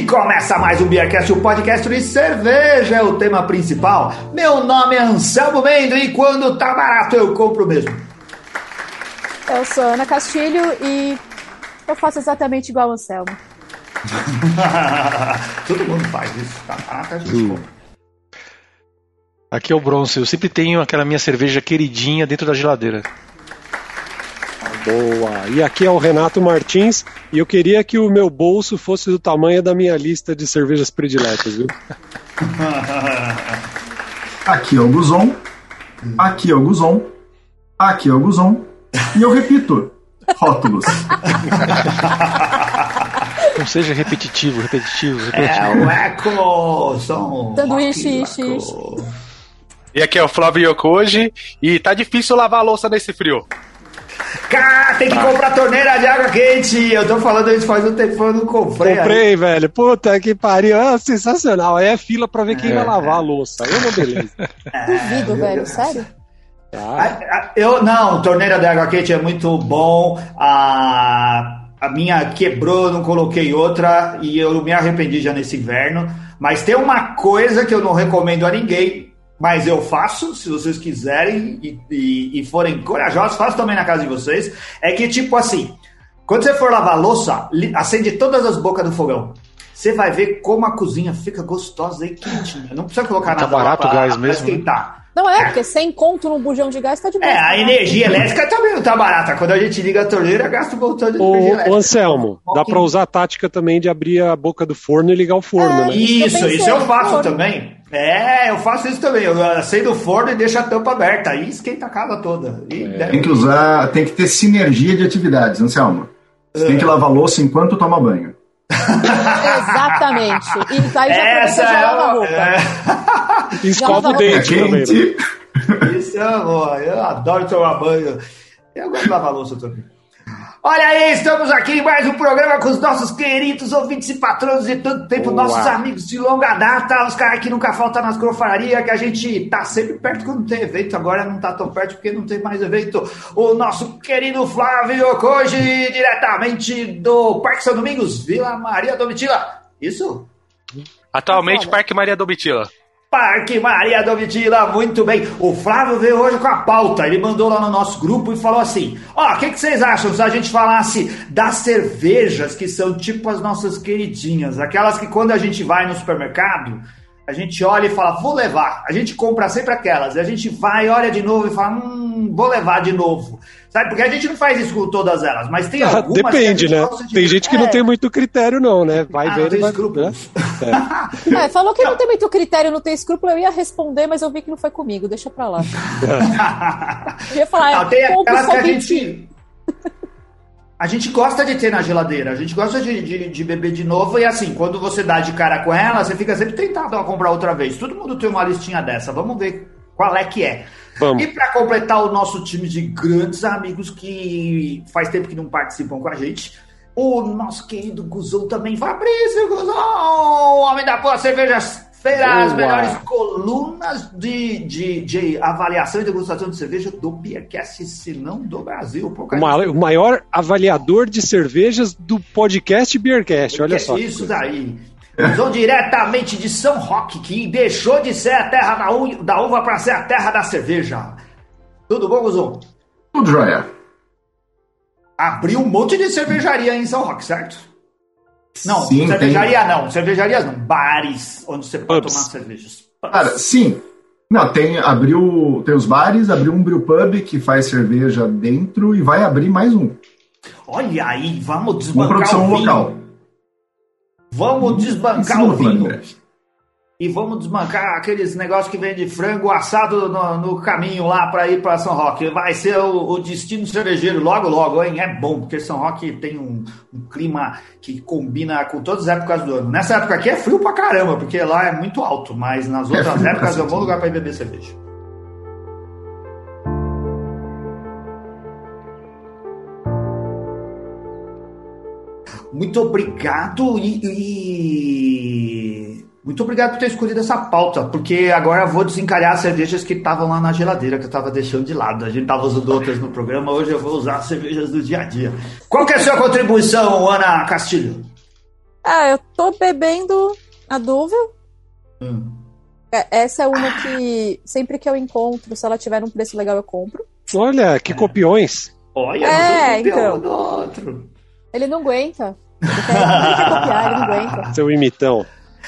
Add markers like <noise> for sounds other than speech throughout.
E começa mais um Beercast, o podcast de cerveja é o tema principal. Meu nome é Anselmo Mendo e quando tá barato eu compro mesmo. Eu sou Ana Castilho e eu faço exatamente igual o Anselmo. <laughs> Todo mundo faz isso, tá barato a gente compra. Aqui é o Bronze, eu sempre tenho aquela minha cerveja queridinha dentro da geladeira. Boa! E aqui é o Renato Martins e eu queria que o meu bolso fosse do tamanho da minha lista de cervejas prediletas, viu? <laughs> Aqui é o Guzon, aqui é o Guzon, aqui é o Guzon, e eu repito, rótulos. <laughs> Não seja repetitivo, repetitivo, É repetitivo. o Eco, som. Sanduíche. E aqui é o Flávio Yokoji e tá difícil lavar a louça nesse frio. Cara, tem que comprar torneira de água quente. Eu tô falando isso faz um tempo, eu não comprei. Comprei, velho. Puta que pariu. Ah, sensacional. Aí é fila pra ver quem vai lavar a louça. Aí <laughs> é uma beleza. Duvido, velho, sério? Tá. A- a- Eu não, torneira de água quente é muito bom. A, a minha quebrou, eu não coloquei outra e eu me arrependi já nesse inverno. Mas tem uma coisa que eu não recomendo a ninguém, mas eu faço, se vocês quiserem e, e- e forem corajosos, faço também na casa de vocês. É que tipo assim, quando você for lavar a louça, acende todas as bocas do fogão. Você vai ver como a cozinha fica gostosa e quentinha. Não precisa colocar Tá nada barato o pra- gás pra mesmo, né? esquentar. Não é, porque sem conto no bujão de gás tá de boa. É, a energia elétrica também não tá barata. Quando a gente liga a torneira, gasta um montão de Ô, energia ô, elétrica. Anselmo, dá pra usar a tática também de abrir a boca do forno e ligar o forno, É, né? Isso, Eu pensei, isso eu faço forno. também. É, eu faço isso também. Eu acendo o forno e deixo a tampa aberta. Aí esquenta a casa toda. E deve- Tem que usar, tem que ter sinergia de atividades, Anselmo. Você tem que lavar louça enquanto toma banho. <laughs> Exatamente. E aí já Essa aproveita e já é, lava roupa. é, Escova o dente É também. quente. Isso é amor. Eu adoro tomar banho. Eu gosto de lavar louça também. Olha aí, estamos aqui em mais um programa com os nossos queridos ouvintes e patronos de tanto tempo, Boa. nossos amigos de longa data, os caras que nunca faltam nas crofarias, que a gente tá sempre perto quando tem evento, agora não tá tão perto porque não tem mais evento. O nosso querido Flávio Koji, diretamente do Parque São Domingos, Vila Maria Domitila. Isso? Atualmente. Parque Maria Domitila. Parque Maria Domitila, muito bem. O Flávio veio hoje com a pauta. Ele mandou lá no nosso grupo e falou assim: Ó, o que, que vocês acham se a gente falasse das cervejas que são tipo as nossas queridinhas? Aquelas que quando a gente vai no supermercado, a gente olha e fala, vou levar. A gente compra sempre aquelas. E a gente vai, olha de novo e fala, hum, vou levar de novo. Sabe? Porque a gente não faz isso com todas elas, mas tem Ah, algumas. que a Depende, gente né? gosta de- Tem gente que É. não tem muito critério, não, né? Vai Ah, ver não tem vai. escrúpulos. <laughs> É, falou que não tem muito critério, não tem escrúpulo. Eu ia responder, mas eu vi que não foi comigo. Deixa pra lá. <laughs> Eu ia falar, Não, tem aquelas que a gente. A gente gosta de ter na geladeira, a gente gosta de, de, de beber de novo e assim, quando você dá de cara com ela, você fica sempre tentado a comprar outra vez. Todo mundo tem uma listinha dessa, vamos ver qual é que é. Vamos. E para completar o nosso time de grandes amigos que faz tempo que não participam com a gente, o nosso querido Guzão também, Fabrício Guzão, o homem da boa feira, as melhores colunas de, de, de avaliação e degustação de cerveja do Beercast, se não do Brasil. O ma- o maior avaliador de cervejas do podcast Beercast, olha só. Isso daí. Guzão diretamente de São Roque, que deixou de ser a terra da, u- da uva para ser a terra da cerveja. Tudo bom, Guzão? Tudo jóia. Abriu um monte de cervejaria em São Roque, certo? Não, Sim, cervejaria não, cervejarias não, bares onde você pode Pubs. tomar cervejas. Cara, sim. Não, tem, abriu, tem os bares, abriu um brewpub que faz cerveja dentro e vai abrir mais um. Olha aí, vamos desbancar produção o vinho. local. Vamos desbancar cima o vinho. breve. E vamos desbancar aqueles negócios que vem de frango assado no, no caminho lá para ir para São Roque. Vai ser o, o destino cervejeiro logo, logo, hein? É bom, porque São Roque tem um, um clima que combina com todas as épocas do ano. Nessa época aqui é frio pra caramba, porque lá é muito alto, mas nas outras frio pra épocas é um bom lugar para ir beber cerveja. Muito obrigado e, e- muito obrigado por ter escolhido essa pauta, porque agora eu vou desencalhar as cervejas que estavam lá na geladeira que eu estava deixando de lado. A gente estava usando outras no programa, hoje eu vou usar as cervejas do dia a dia. Qual que é a sua contribuição, Ana Castilho? Ah, eu tô bebendo a Duvel. Hum. É, Essa é uma que sempre que eu encontro, se ela tiver um preço legal, eu compro. Olha, que copiões. Olha, É, então. do outro. Ele não aguenta. Ele quer, ele quer copiar, ele não aguenta. <laughs> Seu imitão.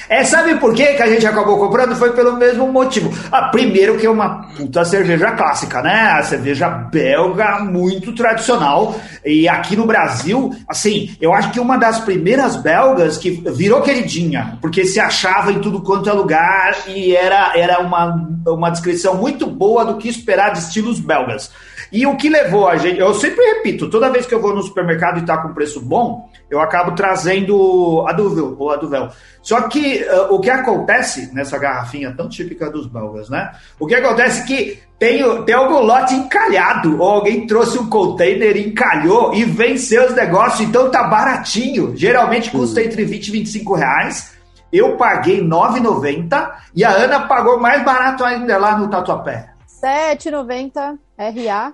É, sabe por que a gente acabou comprando? Foi pelo mesmo motivo. Ah, primeiro que é uma puta cerveja clássica, né? A cerveja belga muito tradicional. E aqui no Brasil, assim, eu acho que uma das primeiras belgas que virou queridinha, porque se achava em tudo quanto é lugar e era, era uma, uma descrição muito boa do que esperar de estilos belgas. E o que levou a gente, eu sempre repito, toda vez que eu vou no supermercado e tá com preço bom, eu acabo trazendo a Duvel, ou a Duvel. Só que ah, o que acontece nessa garrafinha tão típica dos belgas, né? O que acontece é que tem, tem algum lote encalhado, ou alguém trouxe um container, encalhou e venceu os negócios, então tá baratinho. Geralmente custa entre 20 e 25 reais. Eu paguei 9,90 e a Ana pagou mais barato ainda lá no Tatuapé. 7,90 RA.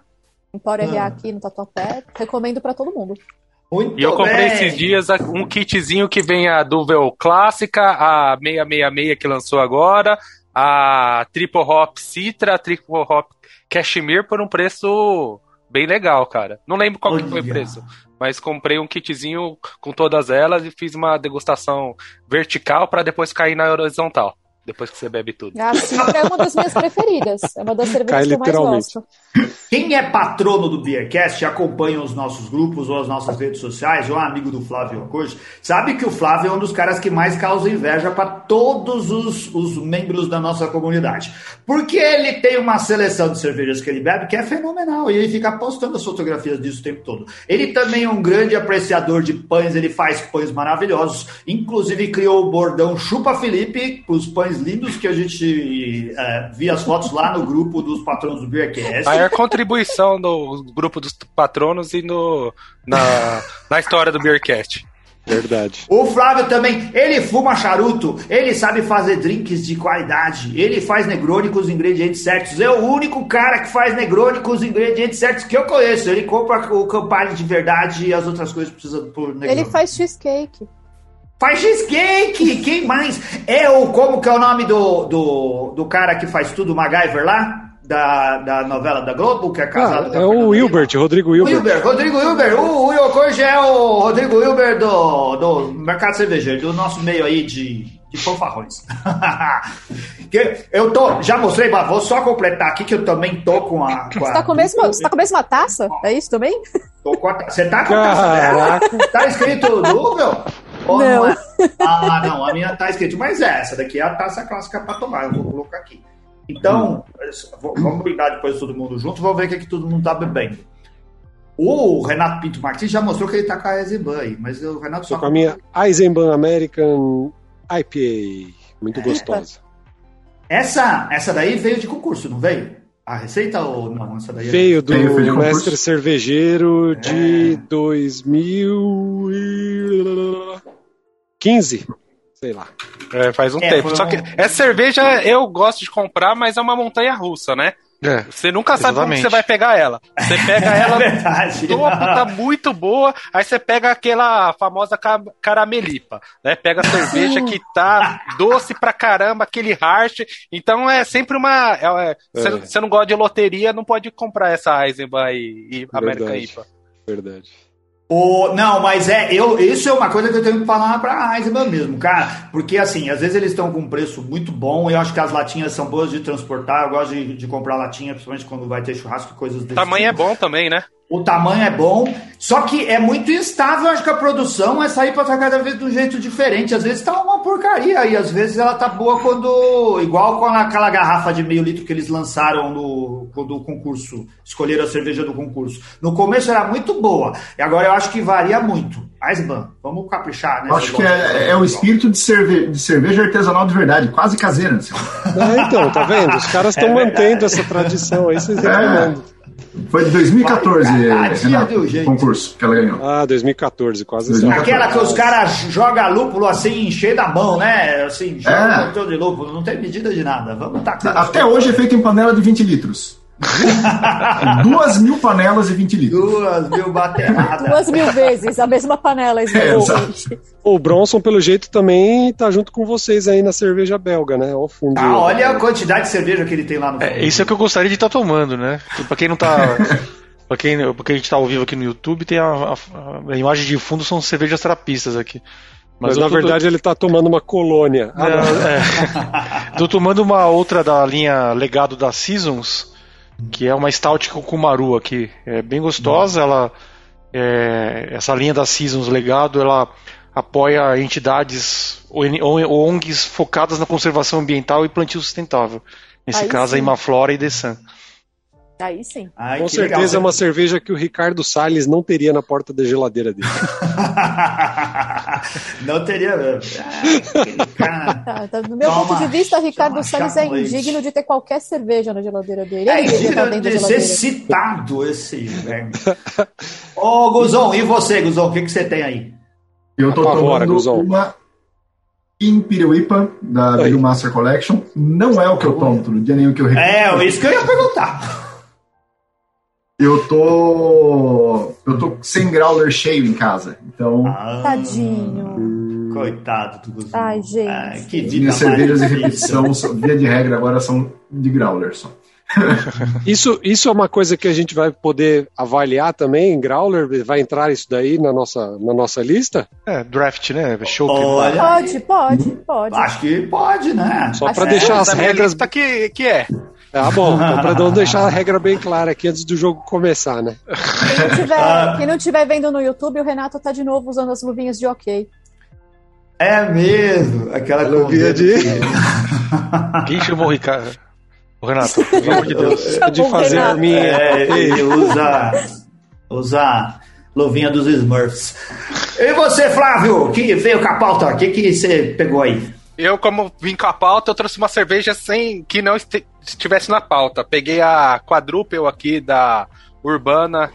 Empório RA Ah. aqui no Tatuapé. Recomendo pra todo mundo. Muito E eu comprei bem. esses dias um kitzinho que vem a Duvel clássica, a 666 que lançou agora, a Triple Hop Citra, a Triple Hop Cashmere por um preço bem legal, cara. Não lembro qual que foi o preço, mas comprei um kitzinho com todas elas e fiz uma degustação vertical para depois cair na horizontal, depois que você bebe tudo. A Citra é uma das minhas preferidas. É uma das cervejas Cai que eu mais literalmente. gosto. Quem é patrono do Beercast, acompanha os nossos grupos ou as nossas redes sociais, ou é amigo do Flávio Ocoche, sabe que o Flávio é um dos caras que mais causa inveja para todos os, os membros da nossa comunidade. Porque ele tem uma seleção de cervejas que ele bebe que é fenomenal e ele fica postando as fotografias disso o tempo todo. Ele também é um grande apreciador de pães, ele faz pães maravilhosos, inclusive criou o bordão Chupa Felipe, os pães lindos que a gente eh, via as fotos lá no grupo dos patronos do Beercast. Maior contribuição do grupo dos patronos e no, na, na história do Beercast. Verdade. O Flávio também, ele fuma charuto, ele sabe fazer drinks de qualidade, ele faz Negroni com os ingredientes certos. É o único cara que faz Negroni com os ingredientes certos que eu conheço. Ele compra o Campari de verdade e as outras coisas precisam por Negroni. Ele faz cheesecake. Faz cheesecake! Quem mais? É o, como que é o nome do, do, do cara que faz tudo, o MacGyver lá? Da, da novela da Globo, que é casado Ah, com a é o Lima? Rodrigo Wilbert. Wilber, Rodrigo Wilber. O, o Yokoji é o Rodrigo Wilber do, do mercado cervejeiro, do nosso meio aí de, de fanfarrões. <laughs> Que eu tô, já mostrei, mas vou só completar aqui que eu também tô com a. Com Você a tá com, a mesma, você tá com a mesma taça? É isso também? tô com a- você tá com a taça dela? Tá escrito Duvel? Ou Não. é? <laughs> Ah, não, a minha tá escrito, mas é, essa daqui é a taça clássica pra tomar, eu vou colocar aqui. Então, vamos brindar depois todo mundo junto, vamos ver o que, que todo mundo tá bebendo. O Renato Pinto Martins já mostrou que ele tá com a Eisenbahn aí, mas o Renato Tô só com a minha Eisenbahn American IPA. Muito gostosa. Essa, essa daí veio de concurso, não veio? A receita ou não? Essa daí é- Veio do Veio, mestre cervejeiro de 2015. Sei lá. É, faz um É, tempo. Só um- que essa cerveja eu gosto de comprar, mas é uma montanha russa, né? É. Você nunca sabe como Exatamente. você vai pegar ela. Você pega <laughs> É ela topo, tá muito boa, aí você pega aquela famosa ca- caramelipa, né? Pega a cerveja que tá <laughs> doce pra caramba, aquele harsh. Então é sempre uma. é- é- Você É. você não gosta de loteria, não pode comprar essa Eisenbahn e, e Verdade. IPA. Verdade. O, não, mas é, eu, isso é uma coisa que eu tenho que falar pra Eisenbahn mesmo, cara. Porque assim, às vezes eles estão com um preço muito bom. Eu acho que as latinhas são boas de transportar. Eu gosto de, de comprar latinha, principalmente quando vai ter churrasco e coisas desse tamanho é tipo. bom também, né? O tamanho é bom, só que é muito instável. Acho que a produção é sair pra estar cada vez de um jeito diferente. Às vezes tá uma porcaria e às vezes ela tá boa quando. Igual com aquela garrafa de meio litro que eles lançaram no, quando o concurso. Escolheram a cerveja do concurso. No começo era muito boa, e agora eu acho que varia muito. Eisban, vamos caprichar, né? Acho que é, é o espírito de, cerve- de cerveja artesanal de verdade, quase caseira. assim. Ah, então, tá vendo? Os caras estão É mantendo essa tradição aí, vocês reclamando. Foi de 2014, Cada dia Renato, o concurso que ela ganhou. Ah, 2014, quase 2014. Aquela que os caras jogam lúpulo assim, cheio da mão, né? Assim, joga É. um de lúpulo, não tem medida de nada. Vamos tacar. Até hoje é feito em panela de 20 litros. Duas mil panelas e 20 litros. Duas mil bateradas. Duas mil vezes a mesma panela, É. O Bronson, pelo jeito, também tá junto com vocês aí na cerveja belga, né? Fundo. Ah, olha a quantidade de cerveja que ele tem lá no É, isso é o que eu gostaria de estar tomando, né? Pra quem não tá. <laughs> pra, quem, pra quem a gente tá ao vivo aqui no YouTube, tem a, a- a imagem de fundo são cervejas trapistas aqui. Mas, eu na tô- verdade ele tá tomando uma colônia. Ah, Não, não. é. <laughs> Tô tomando uma outra da linha Legado da Seasons, que é uma Stout Kumaru aqui. É bem gostosa, ela é, essa linha da Seasons Legado, ela apoia entidades ON- ONGs focadas na conservação ambiental e plantio sustentável. Nesse Aí caso, a sim. Imaflora e Desan. Aí sim. Ai, Com que legal. certeza é uma cerveja que o Ricardo Salles não teria na porta da geladeira dele. <laughs> Não teria. Ah, cara. Tá, tá, do meu Toma, ponto de vista, Ricardo Salles é com leite. indigno de ter qualquer cerveja na geladeira dele. É Ele devia estar digno dentro da de ser citado esse verme. Ô, Guzon, e você, Guzon? O que, que você tem aí? Eu tô Apavora, tomando Guzão. uma Imperial IPA da. Brew Master Collection. Não é o que eu tomo todo dia, nem o que eu repito. É, isso que eu ia perguntar. Eu tô. Eu tô sem growler cheio em casa. Então, Ah, Tadinho. Coitado do. Ai, gente. Ai, que vida minhas cervejas de repetição, via de regra, agora são de growler só. <laughs> Isso, isso é uma coisa que a gente vai poder avaliar também, Growler? Vai entrar isso daí na nossa, na nossa lista? É, draft, né? Chopp. Olha, Pode, pode, pode. acho que pode, né? Só para deixar é. as regras. lista que, que é. Ah, bom, então para não deixar a regra bem clara aqui antes do jogo começar, né? Quem não, tiver, quem não tiver vendo no YouTube, o Renato tá de novo usando as luvinhas de ok. É mesmo. Aquela Luvinha de- <laughs> Quem chamou o Ricardo? O Renato, pelo amor de Deus. Chamou de fazer Renato. a minha. É, ele usa, usa luvinha dos Smurfs. E você, Flávio, que veio com a pauta, o que, que você pegou aí? Eu, como vim com a pauta, eu trouxe uma cerveja sem que não estivesse na pauta. Peguei a quadruple aqui da Urbana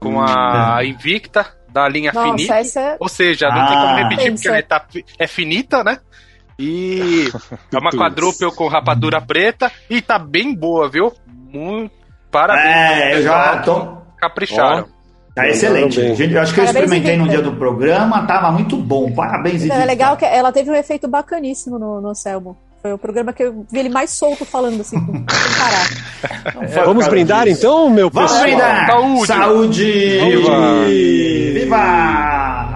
com a Invicta, da linha Nossa, Finita. essa é. Ou seja, não tem como Ah. repetir, porque ela tá fi- é finita, né? E <laughs> é uma quadruple com rapadura preta e tá bem boa, viu? Muito parabéns. É, eu já tô. Capricharam. Tá excelente. Gente, eu acho que eu Parabéns, experimentei no dia do programa, tava muito bom. Parabéns, Então, é legal que ela teve um efeito bacaníssimo no, no Selmo. Foi o programa que eu vi ele mais solto falando assim, sem parar. Não por Vamos brindar disso. então, meu Vamos pessoal? brindar! Saúde! Saúde! Viva! Viva!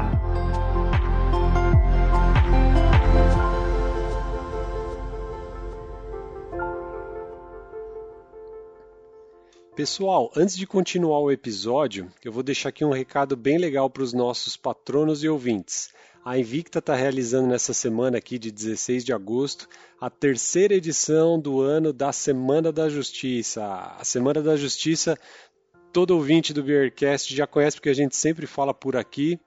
Pessoal, antes de continuar o episódio, eu vou deixar aqui um recado bem legal para os nossos patronos e ouvintes. A Invicta está realizando nessa semana aqui de 16 de agosto a terceira edição do ano da Semana da Justiça. A Semana da Justiça, todo ouvinte do Beercast já conhece porque a gente sempre fala por aqui.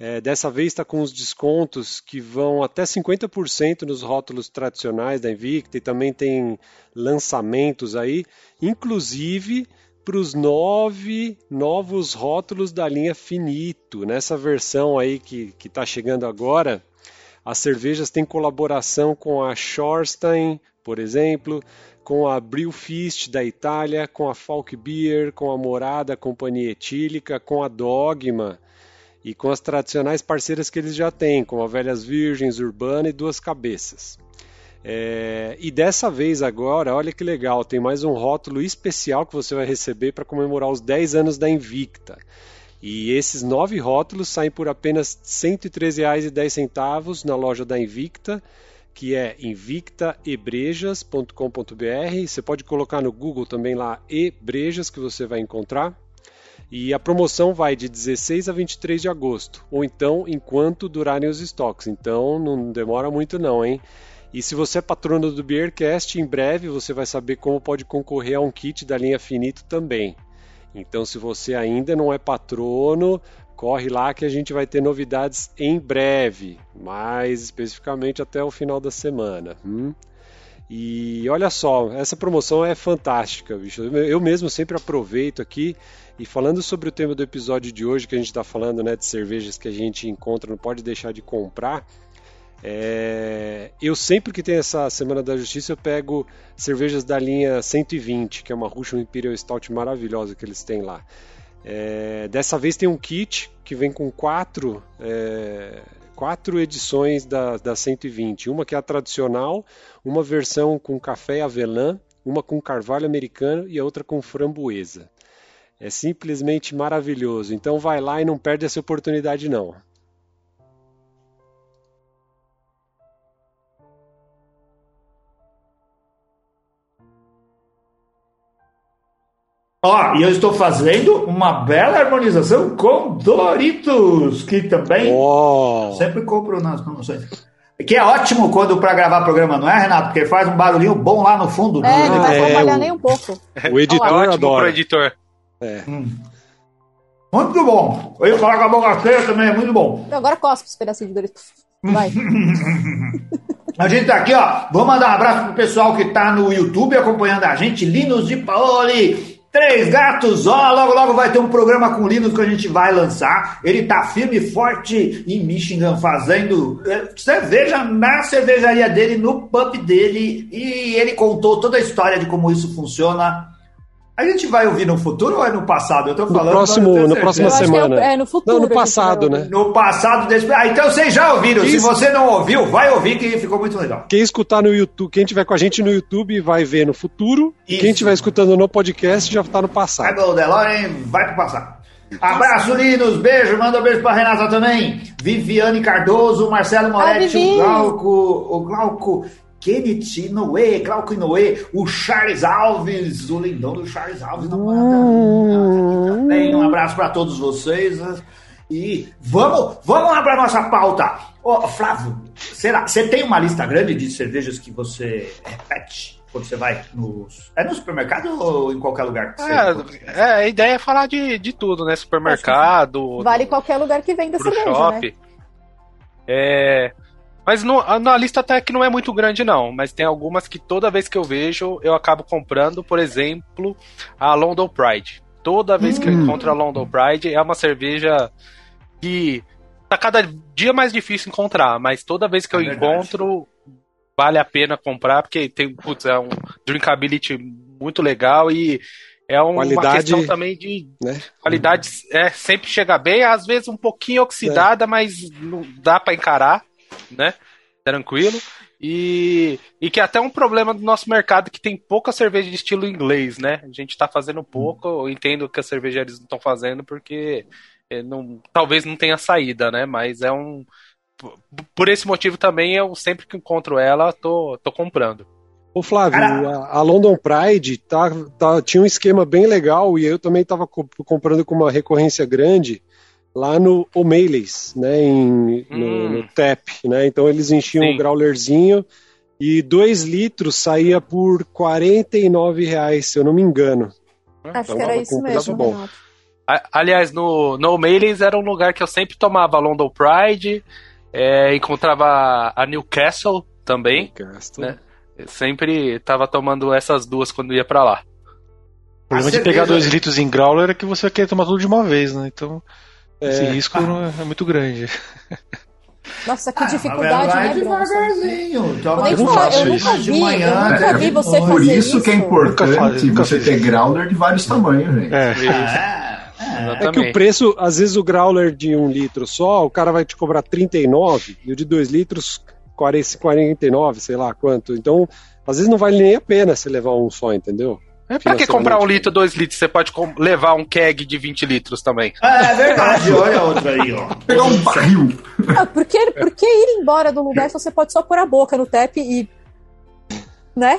É, dessa vez está com os descontos que vão até 50% nos rótulos tradicionais da Invicta e também tem lançamentos aí, inclusive para os nove novos rótulos da linha Finito. Nessa versão aí que está chegando agora, as cervejas têm colaboração com a Schorstein, por exemplo, com a Brewfist da Itália, com a Falk Beer, com a Morada Companhia Etílica, com a Dogma e com as tradicionais parceiras que eles já têm, como a Velhas Virgens, Urbana e Duas Cabeças. É, e dessa vez agora, olha que legal, tem mais um rótulo especial que você vai receber para comemorar os 10 anos da Invicta. E esses nove rótulos saem por apenas R$ 113,10 na loja da Invicta, que é invictaebrejas.com.br. Você pode colocar no Google também lá ebrejas que você vai encontrar. E a promoção vai de 16 a 23 de agosto, ou então enquanto durarem os estoques. Então não demora muito não, hein? E se você é patrono do Beercast, em breve você vai saber como pode concorrer a um kit da linha Finito também. Então se você ainda não é patrono, corre lá que a gente vai ter novidades em breve, mais especificamente até o final da semana. Hum? E olha só, essa promoção é fantástica, bicho. Eu mesmo sempre aproveito aqui e falando sobre o tema do episódio de hoje, que a gente está falando né, de cervejas que a gente encontra, não pode deixar de comprar. É, eu sempre que tem essa Semana da Justiça eu pego cervejas da linha 120, que é uma Russian Imperial Stout maravilhosa que eles têm lá. É, dessa vez tem um kit que vem com quatro, é, quatro edições da, da 120. Uma que é a tradicional, uma versão com café avelã, uma com carvalho americano e a outra com framboesa. É simplesmente maravilhoso. Então vai lá e não perde essa oportunidade não. Ó, e eu estou fazendo uma bela harmonização com Doritos, que também Oh, sempre compro nas promoções. Que é ótimo quando para gravar programa, não é, Renato? Porque faz um barulhinho bom lá no fundo. É, não vai É, atrapalhar o- nem um pouco. o É editor ótimo pro editor. Muito bom. Eu ia falar com a boca cheia também, é muito bom. Agora cospe esse pedacinho de Doritos. Vai. <laughs> A gente tá aqui, ó. Vou mandar um abraço pro pessoal que tá no YouTube acompanhando a gente. Linus de Paoli. Três gatos, ó, logo logo vai ter um programa com o Linus que a gente vai lançar. Ele tá firme e forte em Michigan, fazendo eh, cerveja na cervejaria dele, no pub dele, e ele contou toda a história de como isso funciona. A gente vai ouvir no futuro ou é no passado? Eu tô falando. no próximo acho que é, semana. é no futuro. Não, no passado, né? No passado desse. Ah, então vocês já ouviram. Se Isso. você não ouviu, vai ouvir que ficou muito legal. Quem escutar no YouTube, quem tiver com a gente no YouTube vai ver no futuro. Isso. Quem estiver escutando no podcast já tá no Vai passado. do DeLorean, vai pro passado. Abraço, Linus, beijo, manda um beijo pra Renata também. Viviane Cardoso, Marcelo Moretti, Vivi. o Glauco, o Glauco Kenneth Noé, Glauco Noé, o Charles Alves, o lindão do Charles Alves. Não manda. Também um abraço pra todos vocês. E vamos, vamos lá pra nossa pauta. Ô, Flávio, será? Você tem uma lista grande de cervejas que você repete quando você vai nos. É no supermercado ou em qualquer lugar? que você- É, é, a ideia é falar de, de tudo, né? Supermercado, Vale qualquer lugar que venda cerveja, shopping. né? É. Mas no, a- na lista até que não é muito grande, não. Mas tem algumas que toda vez que eu vejo, eu acabo comprando. Por exemplo, a London Pride. Toda vez que eu Hum. encontro a London Pride, é uma cerveja que tá cada dia mais difícil encontrar. Mas toda vez que É eu verdade. encontro, vale a pena comprar, porque tem, putz, é um drinkability muito legal e é uma Qualidade- questão também de Né? qualidade é sempre chega bem, às vezes um pouquinho oxidada, mas não dá pra encarar, né? Tranquilo. E, e que é até um problema do nosso mercado que tem pouca cerveja de estilo inglês, né? A gente tá fazendo pouco, eu entendo que as cervejarias não estão fazendo porque é, não, talvez não tenha saída, né? Mas é um por- esse motivo também eu sempre que encontro ela tô, tô comprando. Ô Flávio, a, a London Pride tá, tá- tinha um esquema bem legal e eu também estava comprando com uma recorrência grande lá no O'Malley's, né, em, no, Hum. no TAP, né, então eles enchiam Sim. o graulerzinho e 2 litros saía por 49 reais, se eu não me engano. Acho Então que era isso mesmo. bom. Aliás, no, no O'Malley's era um lugar que eu sempre tomava London Pride, é, encontrava a Newcastle também. Gasto. Né? Eu sempre tava tomando essas duas quando ia pra lá. O problema A de pegar 2 litros em growler é que você quer tomar tudo de uma vez, né? Então, esse É. risco não é, muito grande. Nossa, que Ah, dificuldade, vai né, devagarzinho. Toma de falar, eu nunca de vi, manhã, eu nunca até vi de você. Por fazer isso que é isso? Nunca importante faz, nunca você ter isso. growler de vários tamanhos, gente. É. É, é. Que o preço, às vezes o growler de um litro só, o cara vai te cobrar 39 e o de 2 litros 40, 49, sei lá quanto. Então, às vezes não vale nem a pena você levar um só, entendeu? É, pra que comprar um litro, dois litros? Você pode levar um keg de 20 litros também. É verdade, <laughs> olha outra aí, ó. Pegar um barril. Ah, por, que, por que ir embora do lugar se você pode só pôr a boca no tap e. Né?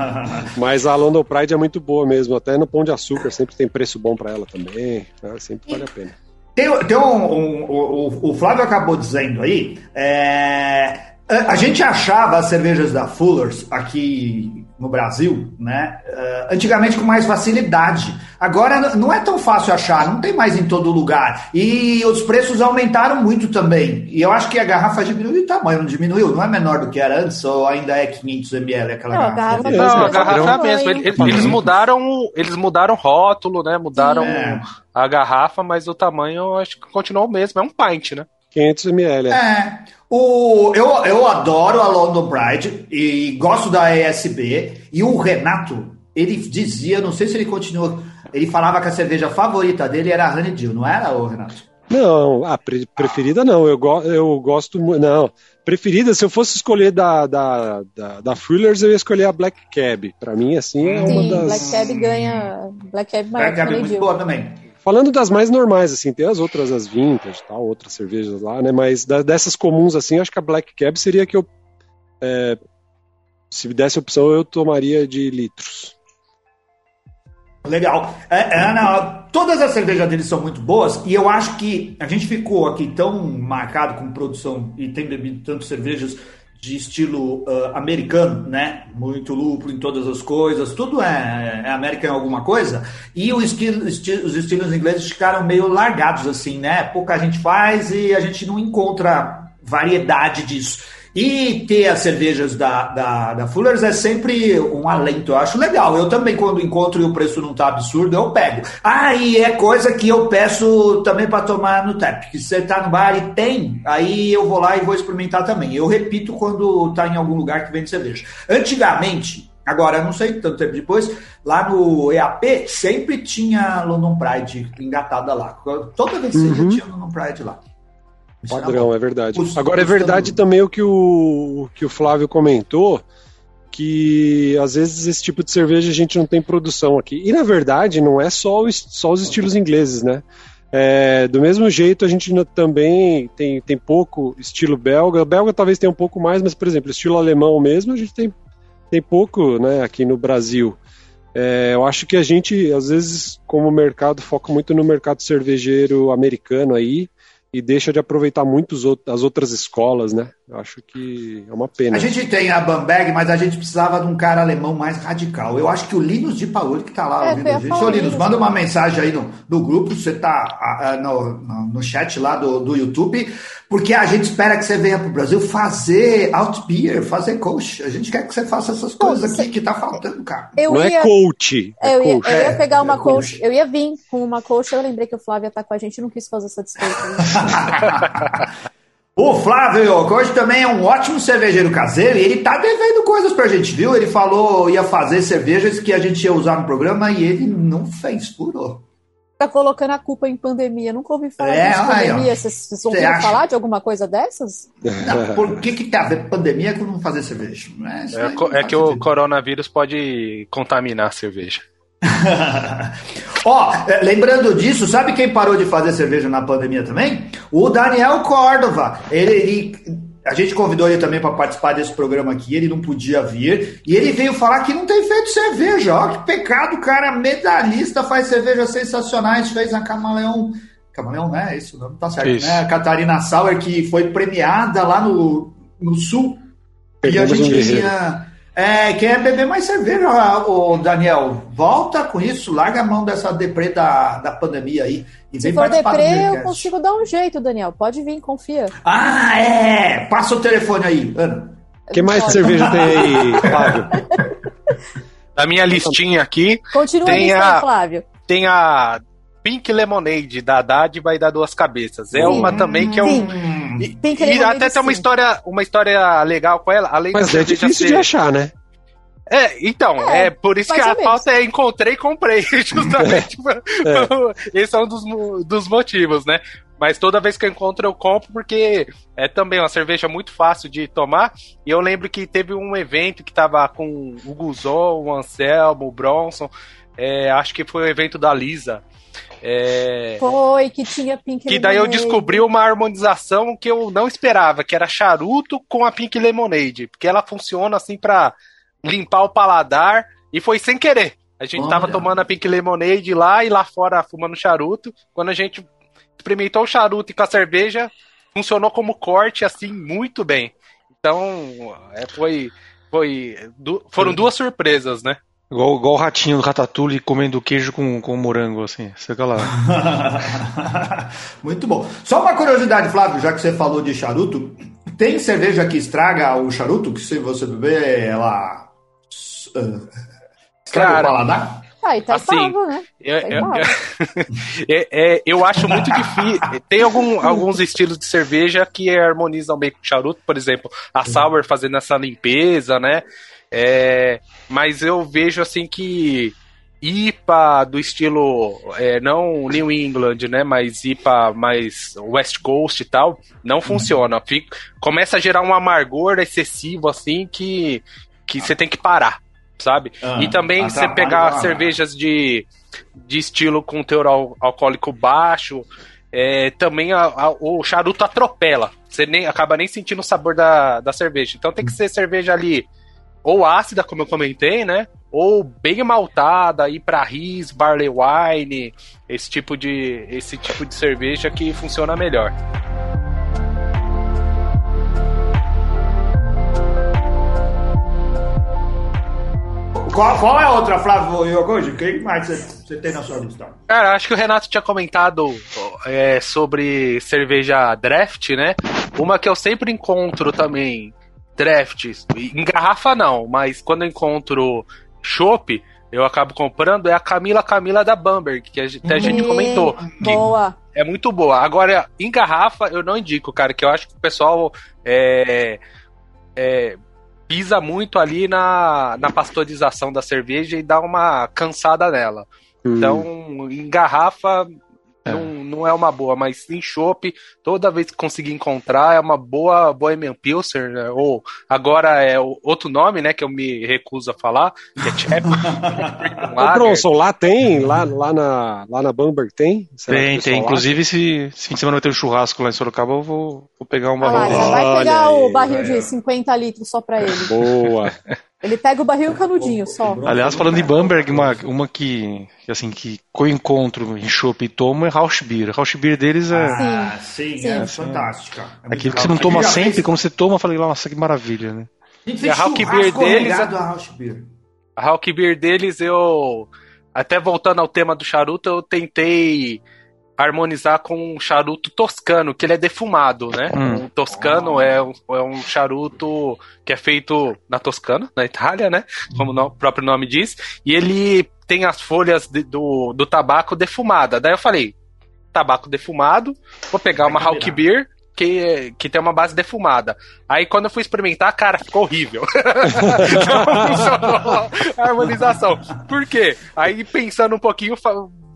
<laughs> Mas a London Pride é muito boa mesmo, até no Pão de Açúcar sempre tem preço bom pra ela também, né? sempre vale a pena. Tem, tem um, um- o, o Flávio acabou dizendo aí, é, a a gente achava as cervejas da Fullers aqui no Brasil, né, é, antigamente com mais facilidade. Agora não é tão fácil achar, não tem mais em todo lugar. E os preços aumentaram muito também. E eu acho que a garrafa diminuiu de tamanho, não diminuiu? Não é menor do que era antes ou ainda é 500 ml aquela Não, a garrafa? Não, a mesmo, garrafa é a mesma. Eles, mudaram, eles mudaram o rótulo, né? Mudaram É. a garrafa, mas o tamanho eu acho que continuou o mesmo. É um pint, né? 500 ml. É. O, eu, eu adoro a London Pride e gosto da ESB. E o Renato, ele dizia, não sei se ele continua, ele falava que a cerveja favorita dele era a Honeydew, não era, o Renato? Não, a pre preferida não. Eu, go eu gosto muito. Não, preferida, se eu fosse escolher da, da, da, da Fullers, eu ia escolher a Black Cab. Pra mim, assim, é Sim, uma das. Black Cab ganha. Black Cab maior Black Cab é muito boa também. Falando das mais normais, assim, tem as outras, as vintage tal, outras cervejas lá, né? Mas dessas comuns, assim, acho que a Black Cab seria que eu. é, se me desse opção, eu tomaria de litros. Legal. É, é, não, todas as cervejas deles são muito boas e eu acho que a gente ficou aqui tão marcado com produção e tem bebido tanto cervejas de estilo ah, americano, né? Muito lúpulo em todas as coisas, tudo é, é América em alguma coisa. E estilo, esti- os estilos ingleses ficaram meio largados assim, né? Pouca gente faz e a gente não encontra variedade disso. E ter as cervejas da, da, da Fullers é sempre um alento, eu acho legal. Eu também, quando encontro e o preço não tá absurdo, eu pego. Ah, e é coisa que eu peço também para tomar no tap. Que você tá no bar e tem, aí eu vou lá e vou experimentar também. Eu repito quando tá em algum lugar que vende cerveja. Antigamente, agora eu não sei tanto tempo depois, lá no EAP sempre tinha London Pride engatada lá. Toda vez que Uhum. tinha London Pride lá. Era Padrão, é verdade. Agora é verdade também o que o, que o Flávio comentou, que às vezes esse tipo de cerveja a gente não tem produção aqui. E na verdade não é só, o es- só os estilos ingleses, né? É, do mesmo jeito a gente também tem, tem pouco estilo belga. Belga talvez tenha um pouco mais, mas por exemplo, estilo alemão mesmo a gente tem, tem pouco né, aqui no Brasil. É, eu acho que a gente, às vezes, como mercado, foca muito no mercado cervejeiro americano aí e deixa de aproveitar muito as outras escolas, né? Eu acho que é uma pena. A gente tem a Bamberg, mas a gente precisava de um cara alemão mais radical. Eu acho que o Linus de Paoli que tá lá É, ouvindo ia a gente. Ô, Linus, manda uma mensagem aí no, no grupo, você tá ah, ah, no, no, chat lá do, do YouTube, porque a gente espera que você venha pro Brasil fazer out beer, fazer coach. A gente quer que você faça essas coisas aqui que tá faltando, cara. Eu Não ia, é coach, é eu, ia, coach. eu ia É, pegar uma é coach. coach. Eu ia vir com uma coach. Eu lembrei que o Flávio ia estar com a gente e não quis fazer essa desculpa. <laughs> O Flávio, que hoje também é um ótimo cervejeiro caseiro, e ele tá devendo coisas pra gente, viu? Ele falou ia fazer cervejas que a gente ia usar no programa e ele não fez, furou. tá colocando a culpa em pandemia. Nunca ouvi falar É, ó. pandemia. Vocês vocês Você ouviram acha? falar de alguma coisa dessas? Não, por que, que tem a ver pandemia com não fazer cerveja? É, não é faz que o coronavírus pode contaminar a cerveja. Ó, é, lembrando disso, sabe quem parou de fazer cerveja na pandemia também? O Daniel Córdova. Ele, ele- a gente convidou ele também para participar desse programa aqui, ele não podia vir, e ele veio falar que não tem feito cerveja. Ó, que pecado, cara, medalhista, faz cervejas sensacionais, fez a Camaleão. Camaleão, né? Isso, não tá certo, Isso. né? A Catarina Sauer, que foi premiada lá no, no Sul. E a um gente guerreiro. tinha. É, quer beber mais cerveja, o Daniel. Volta com isso, larga a mão dessa deprê da, da pandemia aí. E Se vem for deprê, eu consigo dar um jeito, Daniel. Pode vir, confia. Ah, é! Passa o telefone aí, Ana. O que mais de Pode. cerveja tem aí, <laughs> Flávio? Da minha listinha aqui, Continua Tem a- aí, Flávio. tem a Pink Lemonade da Haddad vai dar duas cabeças. É Sim. uma também que é um. Sim. E, Pink e Lemonade, até tem uma história, uma história legal com ela, além Mas é difícil ser- de achar, né? É, então, É, é, por isso que a pauta é encontrei e comprei, <laughs> justamente. <laughs> Esse é um dos, dos motivos, né? Mas toda vez que eu encontro eu compro porque é também uma cerveja muito fácil de tomar. E eu lembro que teve um evento que tava com o Guzon, o Anselmo, o Bronson. é, acho que foi o evento da Lisa. É, Foi, que tinha Pink que daí eu descobri uma harmonização que eu não esperava, que era charuto com a Pink Lemonade, porque ela funciona assim pra limpar o paladar e foi sem querer. A gente Olha. tava tomando a Pink Lemonade lá e lá fora fumando charuto. Quando a gente experimentou o charuto e com a cerveja, funcionou como corte assim muito bem. Então, é, foi foi du- foram duas surpresas, né? Igual, igual o ratinho do Ratatouille comendo queijo com, com morango, assim. Sei lá. <laughs> Muito bom. Só uma curiosidade, Flávio, já que você falou de charuto, tem cerveja que estraga o charuto? Que se você beber, ela. Uh, estraga Cara, o paladar? Ah, então Assim, tava, né? Eu, Tem eu- barra. é- é- eu acho muito difícil. Tem algum- alguns estilos de cerveja que harmonizam bem com charuto, por exemplo, a Sour fazendo essa limpeza, né? É, mas eu vejo assim que IPA do estilo é, não New England, né? Mas IPA mais West Coast e tal, não funciona. Fica- começa a gerar um amargor excessivo assim que que você tem que parar, sabe? Ah, e também você atrapalha pegar paladar. cervejas de, de estilo com teor al- alcoólico baixo, é, também a- a- o charuto atropela. Você nem, acaba nem sentindo o sabor da, da cerveja. Então tem que ser cerveja ali ou ácida, como eu comentei, né? Ou bem maltada, ir pra ris, barley wine, esse tipo de esse tipo de cerveja que funciona melhor. Qual, qual é a outra, Flávio Yokoji? Quem mais você, você tem na sua lista? Cara, acho que o Renato tinha comentado é, sobre cerveja draft, né? Uma que eu sempre encontro também, draft, em garrafa não, mas quando eu encontro chopp, eu acabo comprando, é a Camila Camila da Bamberg, que a gente- até a gente Ih, comentou. Que Boa. é muito boa. Agora, em garrafa, eu não indico, cara, que eu acho que o pessoal é, é, pisa muito ali na, na pasteurização da cerveja e dá uma cansada nela. Hum. Então, em garrafa É. não, não é uma boa, mas em chopp, toda vez que conseguir encontrar, é uma boa Bohemian Pilsner, né? ou agora é o- outro nome, né, que eu me recuso a falar, que é Chap. <laughs> Ô, Bronson, lá tem? Lá, lá, na, lá na Bamberg tem? Será o Tem, tem. lá- Inclusive, se, se fim de semana vai ter um churrasco lá em Sorocaba, eu vou, vou pegar um Ah lá, barril desse. vai Olha pegar o aí, barril velho. de 50 litros só pra ele. Boa. <laughs> Ele pega o barril e o canudinho só. Aliás, falando de Bamberg, uma, uma que, assim, que co-encontro em chopp e tomo é Rauschbier. Rauschbier deles é Ah, sim, Sim. é Sim. fantástica. É aquilo que você não toma sempre, fez- quando você toma, eu falei, nossa, que maravilha, né? E a Beer deles, regado a Rausch Beer. A Hulk Beer deles, eu. Até voltando ao tema do charuto, eu tentei harmonizar com um charuto toscano, que ele é defumado, né? Hum. O toscano é, um, é um charuto que é feito na Toscana, na Itália, né? Como o no- próprio nome diz. E ele tem as folhas de- do, do tabaco defumada. Daí eu falei, tabaco defumado, vou pegar Vai uma. Hulk Beer que, que tem uma base defumada. Aí quando eu fui experimentar, cara, ficou horrível. <laughs> Não funcionou a harmonização. Por quê? Aí pensando um pouquinho,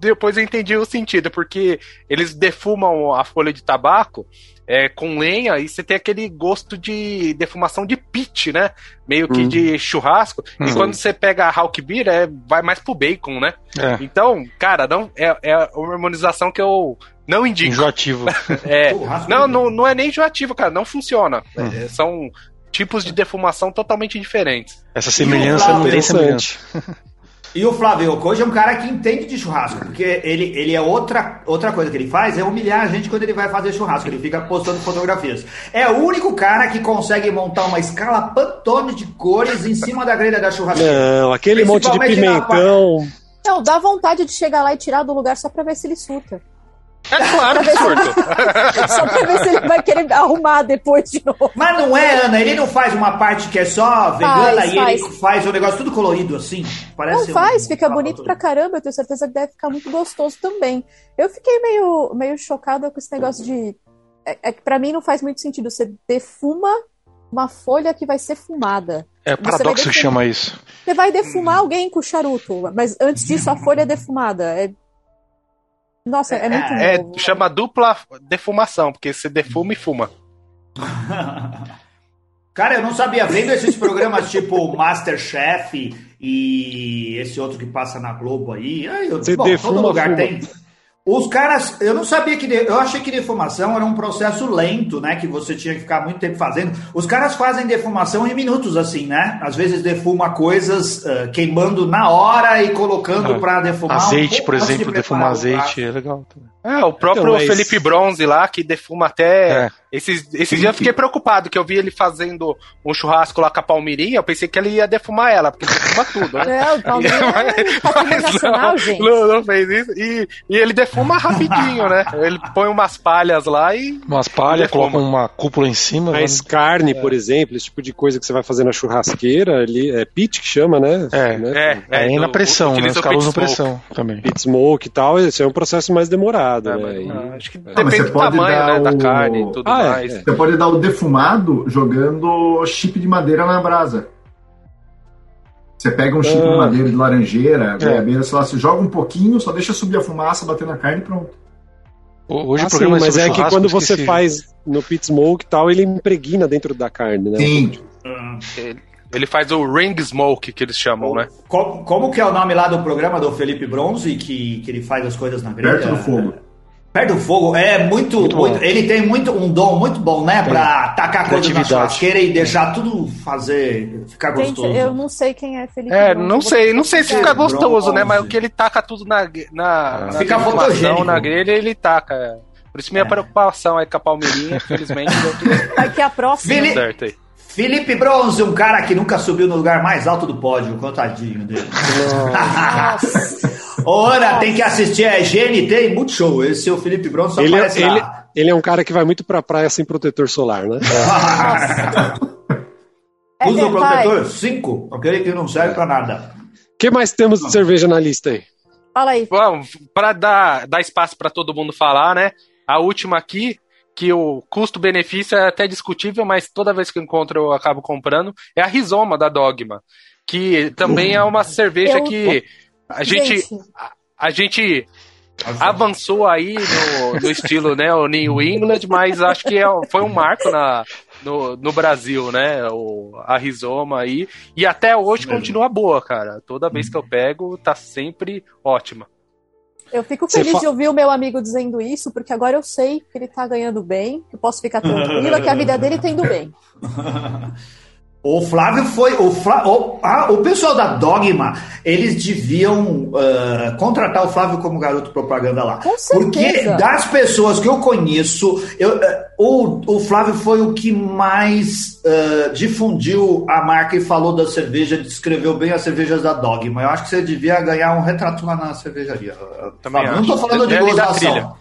depois eu entendi o sentido, porque eles defumam a folha de tabaco é, com lenha e você tem aquele gosto de defumação de pit, né? Meio que Hum. de churrasco. E Hum. quando você pega a Hulk Beer, é, vai mais pro bacon, né? É, Então, cara, não é, é uma harmonização que eu não indico. enjoativo. <laughs> É, Churrasco não, não, não é nem enjoativo, cara, não funciona. Hum. É, são tipos de defumação totalmente diferentes. Essa semelhança não tem semelhança. <laughs> E o Flávio Yokoji é um cara que entende de churrasco, porque ele, ele é outra, outra coisa que ele faz é humilhar a gente quando ele vai fazer churrasco. Ele fica postando fotografias. É o único cara que consegue montar uma escala Pantone de cores em cima da grelha da churrasqueira. Não, aquele monte de pimentão. Não, dá vontade de chegar lá e tirar do lugar só pra ver se ele surta. É claro que surto. <laughs> Só pra ver se ele vai querer arrumar depois de novo. Mas não é, Ana, ele não faz uma parte que é só vegana Faz, e ele faz. faz um negócio tudo colorido assim. Parece Não faz, um- fica um- bonito pra caramba. Eu tenho certeza que deve ficar muito gostoso também. Eu fiquei meio, meio chocada com esse negócio de. É, é que pra mim não faz muito sentido. Você defuma uma folha que vai ser fumada. É paradoxo que chama isso. Você vai defumar alguém com charuto, mas antes disso a folha é defumada. É... Nossa, é, muito É, novo. chama dupla defumação, porque você defuma e fuma. <laughs> Cara, eu não sabia. Vendo esses programas tipo Masterchef e esse outro que passa na Globo aí. aí eu, Você bom, defuma, todo lugar fuma. tem. Os caras, eu não sabia que. de- eu achei que defumação era um processo lento, né? Que você tinha que ficar muito tempo fazendo. Os caras fazem defumação em minutos, assim, né? Às vezes defuma coisas ah, queimando na hora e colocando Ah, pra defumar. um Azeite, pouco por de exemplo, preparar defumar azeite é legal também. É, o próprio Então, mas- Felipe Bronze lá, que defuma até. É. Esses, esses dias eu fiquei preocupado, que eu vi ele fazendo um churrasco lá com a Palmirinha, eu pensei que ele ia defumar ela, porque ele defuma tudo, né? <laughs> É, o Palmeiras <laughs> é Mas nacional, não, gente. Não, não fez isso. E, e ele defuma rapidinho, né? Ele põe umas palhas lá e. Umas palhas, coloca uma cúpula em cima. Mas né? carne, por exemplo, esse tipo de coisa que você vai fazer na churrasqueira, ali, é pit que chama, né? É. Né? É, É, aí na do- pressão, né? Os caras usam pit smoke. pressão também. Pit smoke e tal, esse é um processo mais demorado, É, né? mas, E- ah, acho que mas depende você do pode tamanho dar né, da o- carne e tudo Ah, é, mais. é. Você pode dar o defumado jogando chip de madeira na brasa. Você pega um chip Ah. de madeira de laranjeira, É. goiabeira, sei lá, você joga um pouquinho, só deixa subir a fumaça, bater na carne e pronto. Hoje Ah, o programa sim, mas é que quando você faz no pit smoke e tal, ele impregna dentro da carne, né? Sim. Ele, ele faz o ring smoke, que eles chamam, né? Como, como que é o nome lá do programa do Felipe Bronze, que, que ele faz as coisas na grelha? Perto do fogo. Perto do fogo, é muito, Muito muito- ele tem muito um dom muito bom, né, pra tacar coisa na churrasqueira e deixar tudo fazer, ficar Gente, gostoso. eu não sei quem é Felipe. É, Bronze, não sei, não sei se fica gostoso, né? Mas o que ele taca tudo na, na, na Fica deflação, fotogênico. na grelha, ele taca. Por isso minha É. preocupação aí com a Palmeirinha, felizmente deu tudo Vai que a próxima. Felipe- certo aí. Felipe Bronze, um cara que nunca subiu no lugar mais alto do pódio, contadinho dele. Nossa. <laughs> Ora, tem que assistir a GNT e Multishow. Esse é o Felipe Bronze, só Ele, é, aparece ele, lá. ele é um cara que vai muito pra praia sem protetor solar, né? É, <laughs> Usa é, o protetor 5, aquele que não serve pra nada. O que mais temos de cerveja na lista aí? Fala aí. Vamos, para dar, dar espaço para todo mundo falar, né? A última aqui, que o custo-benefício é até discutível, mas toda vez que eu encontro eu acabo comprando, é a Rizoma da Dogma. Que também é uma cerveja Eu- que a gente, Gente, a gente avançou aí no, no estilo, né, o New England, mas acho que é, foi um marco na, no, no Brasil, né, o, a Rizoma aí, e até hoje continua boa, cara. Toda vez que eu pego, tá sempre ótima. Eu fico feliz fa- de ouvir o meu amigo dizendo isso, porque agora eu sei que ele tá ganhando bem, eu posso ficar tranquila que a vida dele tá indo bem. <laughs> O Flávio foi. O, Flá- o, ah, o pessoal da Dogma, eles deviam ah, contratar o Flávio como garoto propaganda lá. Com certeza. Porque das pessoas que eu conheço, eu, ah, o, o Flávio foi o que mais ah, difundiu a marca e falou da cerveja, descreveu bem as cervejas da Dogma. Eu acho que você devia ganhar um retrato lá na cervejaria. Também. Não tô acho. falando de É gozação.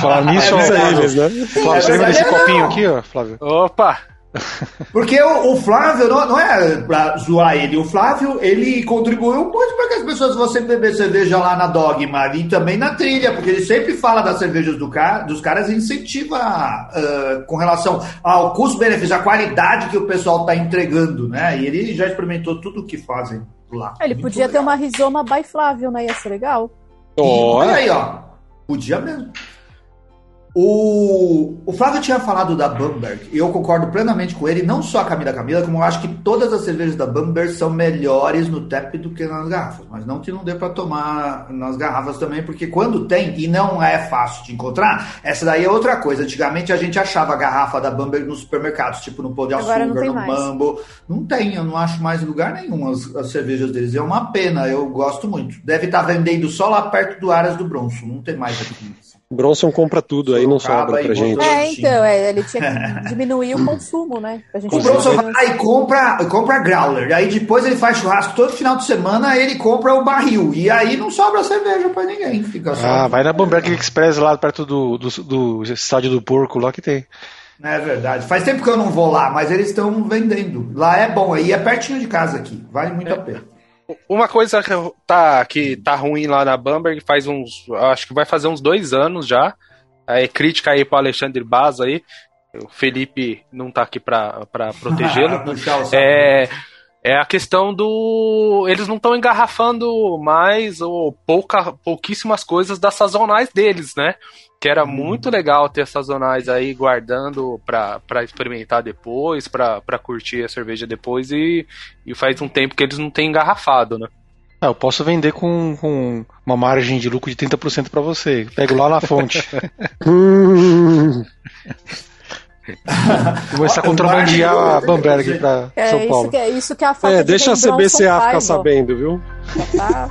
Falar nisso, Isso aí, Flávio, eles, né? Flávio, você lembra É, desse copinho aqui, ó, Flávio? Opa! <laughs> Porque o, o Flávio, não, não é pra zoar ele, o Flávio, ele contribuiu muito para que as pessoas fossem beber cerveja lá na Dogma e também na trilha, porque ele sempre fala das cervejas do ca- dos caras e incentiva ah, com relação ao custo-benefício, a qualidade que o pessoal está entregando, né? E ele já experimentou tudo o que fazem lá. Ele Muito podia ter legal. uma rizoma by Flávio, né? Ia ser legal. Olha aí, ó. Podia mesmo. O, o Flávio tinha falado da Bamberg, e eu concordo plenamente com ele, não só a Camila Camila, como eu acho que todas as cervejas da Bamberg são melhores no tap do que nas garrafas. Mas não que não dê para tomar nas garrafas também, porque quando tem, e não é fácil de encontrar, essa daí é outra coisa. Antigamente a gente achava a garrafa da Bamberg nos supermercados, tipo no Pão de Agora Açúcar, no mais. Mambo. Não tem, eu não acho mais em lugar nenhum as, as cervejas deles. É uma pena, eu gosto muito. Deve estar vendendo só lá perto do Aras do Bronson, não tem mais aqui. Bronson compra tudo, aí não sobra pra gente. É, então, é, ele tinha que diminuir o consumo, né? Pra gente O Bronson vai e compra, compra growler. Aí depois ele faz churrasco todo final de semana, ele compra o barril. E aí não sobra cerveja pra ninguém. Fica só. Ah, vai na Bamberg Express lá perto do, do, do estádio do porco lá que tem. É verdade. Faz tempo que eu não vou lá, mas eles estão vendendo. Lá é bom, aí é pertinho de casa aqui. Vale muito a pena. Uma coisa que tá, que tá ruim lá na Bamberg faz uns. Acho que vai fazer uns dois anos já. É crítica aí pro Alexandre Baza aí. O Felipe não tá aqui pra, pra <laughs> protegê-lo. É, é a questão do. Eles não estão engarrafando mais ou pouca, pouquíssimas coisas das sazonais deles, né? Que era muito legal ter sazonais aí guardando pra, pra experimentar depois, pra, pra curtir a cerveja depois, e, e faz um tempo que eles não têm engarrafado, né? Ah, eu posso vender com, com uma margem de lucro de 30% pra você. Pego lá na fonte. <laughs> Hum, Começar a contrabandear a Bamberg pra É São isso Paulo. que, é isso que é a falta é, de deixa a CBCA ficar sabendo, viu? Tá?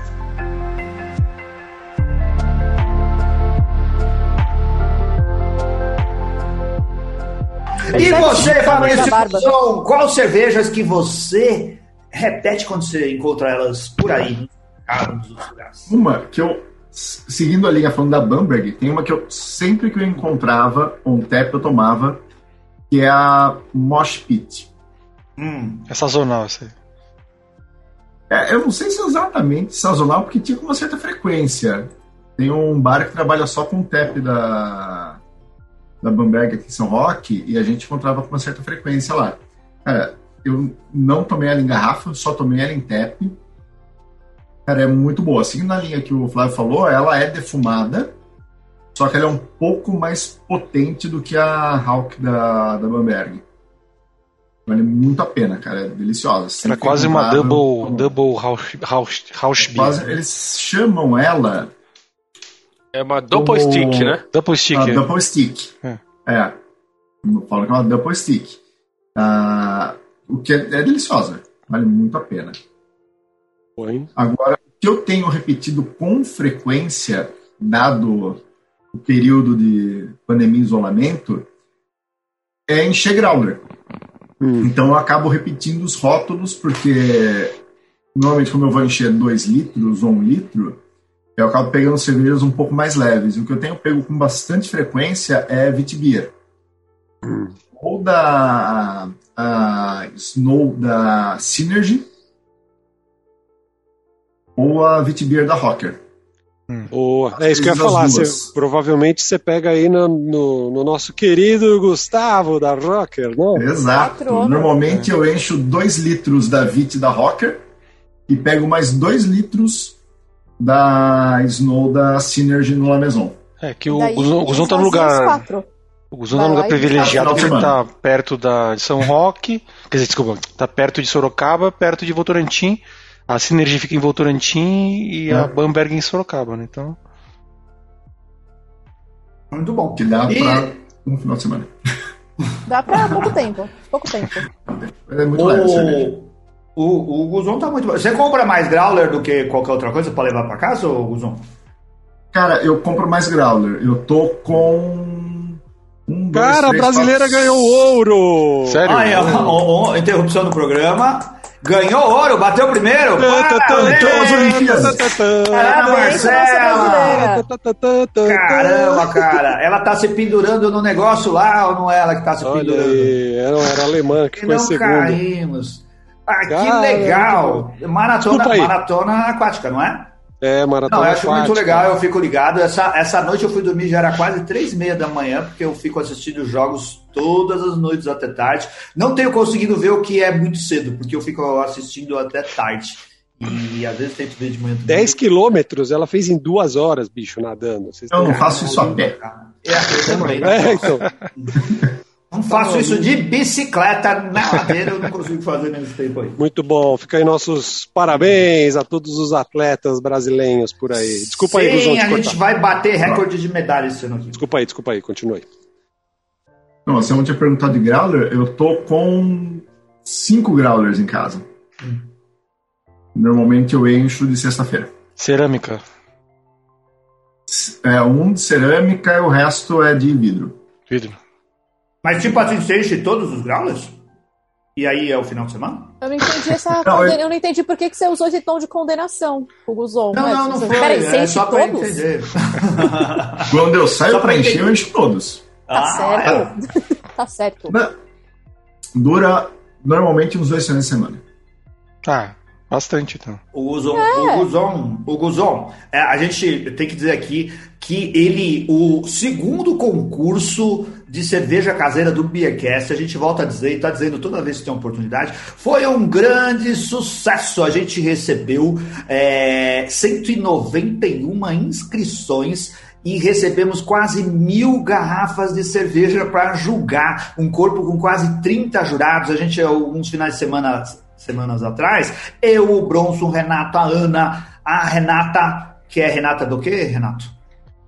E Sete você, Fabrício. Guzon, qual cervejas que você repete quando você encontra elas por aí? Uma que eu seguindo a linha falando da Bamberg, tem uma que eu sempre que eu encontrava um tap eu tomava, que é a Mosh Pit. Hum. É sazonal isso aí. É, eu não sei se é exatamente sazonal, porque tinha com uma certa frequência. Tem um bar que trabalha só com o tap da, da Bamberg aqui em São Roque, e a gente encontrava com uma certa frequência lá. Cara, eu não tomei ela em garrafa, só tomei ela em tap. Cara, é muito boa. Assim na linha que o Flávio falou, ela é defumada, só que ela é um pouco mais potente do que a Hawk da, da Bamberg. Vale muito a pena, cara. É deliciosa. Se Era for quase uma double, double house, house, house beer. Quase, eles chamam ela É uma double O- stick, né? Double stick. a é. double stick. É. É. Falam que é uma double stick. Ah, o que é, é deliciosa. Vale muito a pena. Põe. Agora, o que eu tenho repetido com frequência, dado o período de pandemia e isolamento, é encher growler. Hum. Então eu acabo repetindo os rótulos, porque normalmente como eu vou encher 2 litros ou 1 um litro, eu acabo pegando cervejas um pouco mais leves. E o que eu tenho pego com bastante frequência é Vitibia. Ou da a Snow da Synergy, ou a Vitibia da Rocker. Boa. É isso que eu ia falar. Você- provavelmente você pega aí no, no, no nosso querido Gustavo da Rocker, não? Exato. Normalmente eu encho 2 litros da Vit da Rocker e pego mais 2 litros da Snow da Synergy no La Maison. É que o Guzon, o Guzon tá no lugar. O Guzon tá no lugar privilegiado, porque tá perto da, de São Roque. Quer dizer, desculpa, tá perto de Sorocaba, perto de Votorantim. A Synergy fica em Votorantim e a É. Bamberg em Sorocaba, né? Então. Muito bom. Que dá E- pra um final de semana. Dá pra pouco tempo. Pouco tempo. <laughs> É muito leve a cerveja. O, o, Guzon tá muito bom. Você compra mais Growler do que qualquer outra coisa pra levar pra casa, ô Guzon? Cara, eu compro mais Growler. Eu tô com. Um, dois, Cara, a três, brasileira quatro- ganhou ouro! Sério? Aí, ó, ó, ó, interrupção do programa. Ganhou ouro, bateu primeiro. Então, Marcela! Caramba, cara. Ela tá se pendurando no negócio lá ou não é ela que tá se Olha pendurando? aí, era, era alemã que E em não segundo. caímos. Ah, que Cara, legal. Maratona, maratona aquática, não é? É, Não, maratona eu acho muito legal, eu fico ligado. Essa, essa noite eu fui dormir, já era quase três e meia da manhã, porque eu fico assistindo jogos todas as noites até tarde. Não tenho conseguido ver o que é muito cedo, porque eu fico assistindo até tarde. E às vezes tento ver de manhã também. 10 quilômetros ela fez em duas horas, bicho, nadando. Vocês Eu não faço isso a pé. É, eu também. É, então. <laughs> Não faço isso de bicicleta na ladeira, eu não consigo fazer nesse tempo aí. Muito bom. Fica aí nossos parabéns a todos os atletas brasileiros por aí. Desculpa aí, Guzão, Sim, a cortar. gente vai bater recorde de medalhas esse ano aqui. Desculpa aí, desculpa aí, continue. Não, você não tinha perguntado de Growler, eu tô com cinco Growlers em casa. Normalmente eu encho de sexta-feira. Cerâmica. É um de cerâmica e o resto é de vidro. Vidro. Mas tipo assim, você enche todos os graulas? E aí é o final de semana? Eu não entendi essa. <laughs> Não, eu- eu... não entendi por que, que você usou esse tom de condenação, o Guzon. Não, não, não você- foi. Peraí, você é enche só pra todos? entender. <laughs> Quando eu saio Só pra encher, entender. eu encho todos. Tá Ah, certo. <laughs> tá certo. Na- Dura normalmente uns dois finais de semana. Ah, bastante então. O Guzon, É. o Guzon, o Guzon, é, a gente tem que dizer aqui que ele, o segundo concurso de cerveja caseira do Beercast, a gente volta a dizer e tá dizendo toda vez que tem oportunidade, foi um grande sucesso. A gente recebeu é, 191 inscrições e recebemos quase mil garrafas de cerveja para julgar. Um corpo com quase 30 jurados. A gente, alguns finais de semana semanas atrás, eu, o Bronson, o Renato, a Ana, a Renata, que é Renata do quê, Renato?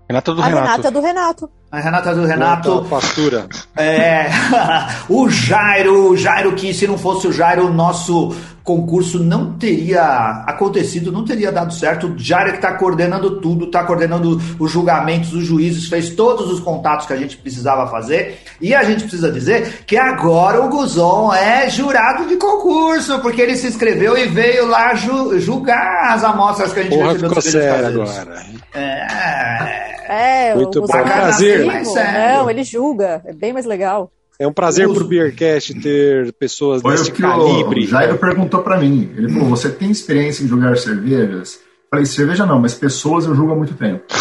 Renata do A Renato. Renata do Renato. A Renata do Renato. Pastura. É, <laughs> o Jairo, o Jairo que se não fosse o Jairo, o nosso concurso não teria acontecido, não teria dado certo. O Jairo que está coordenando tudo, está coordenando os julgamentos, os juízes, fez todos os contatos que a gente precisava fazer. E a gente precisa dizer que agora o Guzon é jurado de concurso, porque ele se inscreveu e veio lá ju julgar as amostras que a gente Porra, recebeu ficou sério agora. É. É, Muito bom. É Prazer. Mais sério. Não, ele julga. É bem mais legal. É um prazer Uso. pro Beercast ter pessoas Foi calibre. o Jairo perguntou pra mim. Ele falou: Você tem experiência em julgar cervejas? Falei: Cerveja não, mas pessoas eu julgo há muito tempo. <laughs>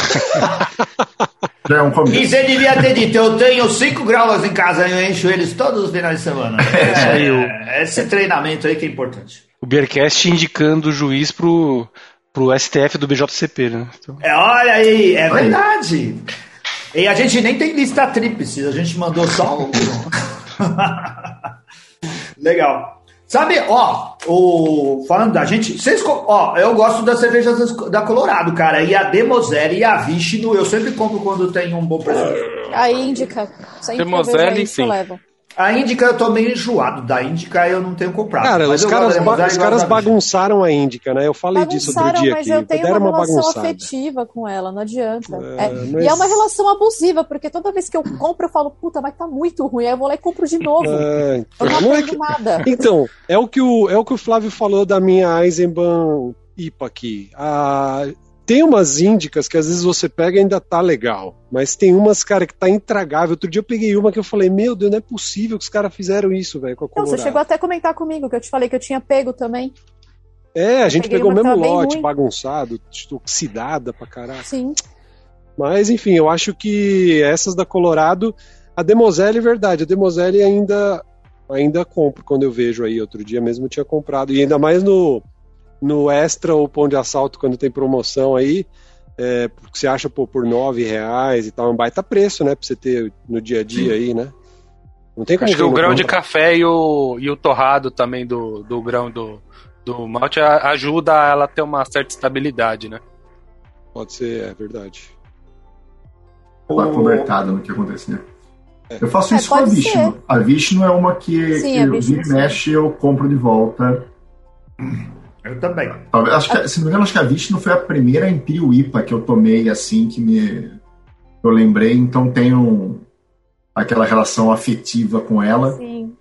Já é um E começo. você devia ter dito, eu tenho cinco graulas em casa e eu encho eles todos os finais de semana. <laughs> É, esse treinamento aí que é importante. O Beercast indicando o juiz pro, pro STF do BJCP, né? Então, É, olha aí, é Olha verdade. E a gente nem tem lista tríplice, a gente mandou só um. <laughs> Legal. Sabe, ó, o, falando da gente, vocês, ó, eu gosto das cervejas da Colorado, cara, e a Demoselle e a Vishnu eu sempre compro quando tem um bom preço. A Índica. Sempre que eu Demoselle, vejo isso, eu sim. levo. A Índica eu tô meio enjoado, da Índica eu não tenho comprado. Cara, mas os eu caras, ba- os caras bagunçaram a Índica, né? Eu falei disso outro dia mas aqui. eu tenho uma uma relação bagunçada. afetiva com ela, não adianta. É, É, mas- E é uma relação abusiva, porque toda vez que eu compro, eu falo, puta, mas tá muito ruim. Aí eu vou lá e compro de novo. É, eu então, não não é que- nada. <laughs> Então, é o, que o, é o que o Flávio falou da minha Eisenbahn IPA aqui. Ah, tem umas índicas que às vezes você pega e ainda tá legal, mas tem umas, cara, que tá intragável. Outro dia eu peguei uma que eu falei, meu Deus, não é possível que os caras fizeram isso, velho, com a Não, Colorado. você chegou até a comentar comigo, que eu te falei que eu tinha pego também. É, a gente pegou o mesmo lote, bagunçado, oxidada pra caralho. Sim. Mas, enfim, eu acho que essas da Colorado, a Demoselle, é verdade, a Demoselle ainda, ainda compro quando eu vejo aí. Outro dia mesmo eu tinha comprado. E ainda mais no, no Extra ou Pão de Assalto, quando tem promoção aí, é, porque você acha pô, por nove reais e tal, é um baita preço, né, pra você ter no dia a dia aí, né? Não tem como Acho que o grão de café e o, e o torrado também do, do grão do, do malte a- ajuda ela a ter uma certa estabilidade, né? Pode ser, é verdade. Tá cobertada no que acontecia. Eu faço É, isso com a Vishnu. ser. A Vishnu é uma que, Sim, que eu vira e sim. mexe eu compro de volta. Eu também. Talvez, acho que, se não me engano, acho que a Vishnu foi a primeira Imperial IPA que eu tomei assim que me eu lembrei, então tenho aquela relação afetiva com ela. Sim.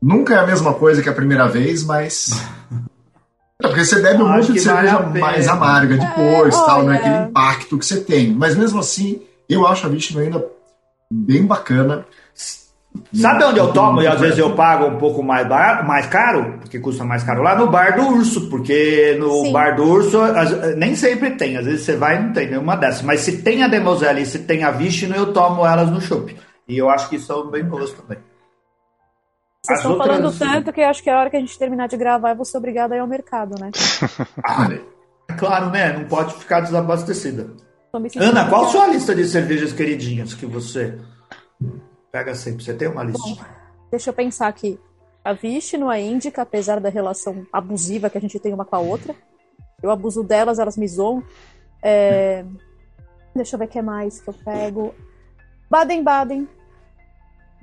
Nunca é a mesma coisa que a primeira vez, mas <laughs> é porque você bebe um monte de vale cerveja mais amarga depois, É, tal, não é olha. aquele impacto que você tem. Mas mesmo assim, eu acho a Vishnu ainda bem bacana. Sabe onde eu tomo e às vezes eu pago um pouco mais barato, mais caro, porque custa mais caro lá no bar do urso, porque no Sim. bar do urso as- nem sempre tem, às vezes você vai e não tem nenhuma dessas, mas se tem a Demoselle e se tem a Vishnu, eu tomo elas no chopp. E eu acho que são bem boas também. Vocês As estão outras- falando tanto que eu acho que a hora que a gente terminar de gravar, eu vou ser obrigada a ir ao mercado, né? <laughs> Ah, é claro, né? Não pode ficar desabastecida. Ana, qual a sua lista de cervejas queridinhas que você pega sempre? Você tem uma lista? Deixa eu pensar aqui. A Vishnu, a Índica, apesar da relação abusiva que a gente tem uma com a outra, eu abuso delas, elas me zoam. É, Deixa eu ver o que mais que eu pego. Baden-Baden.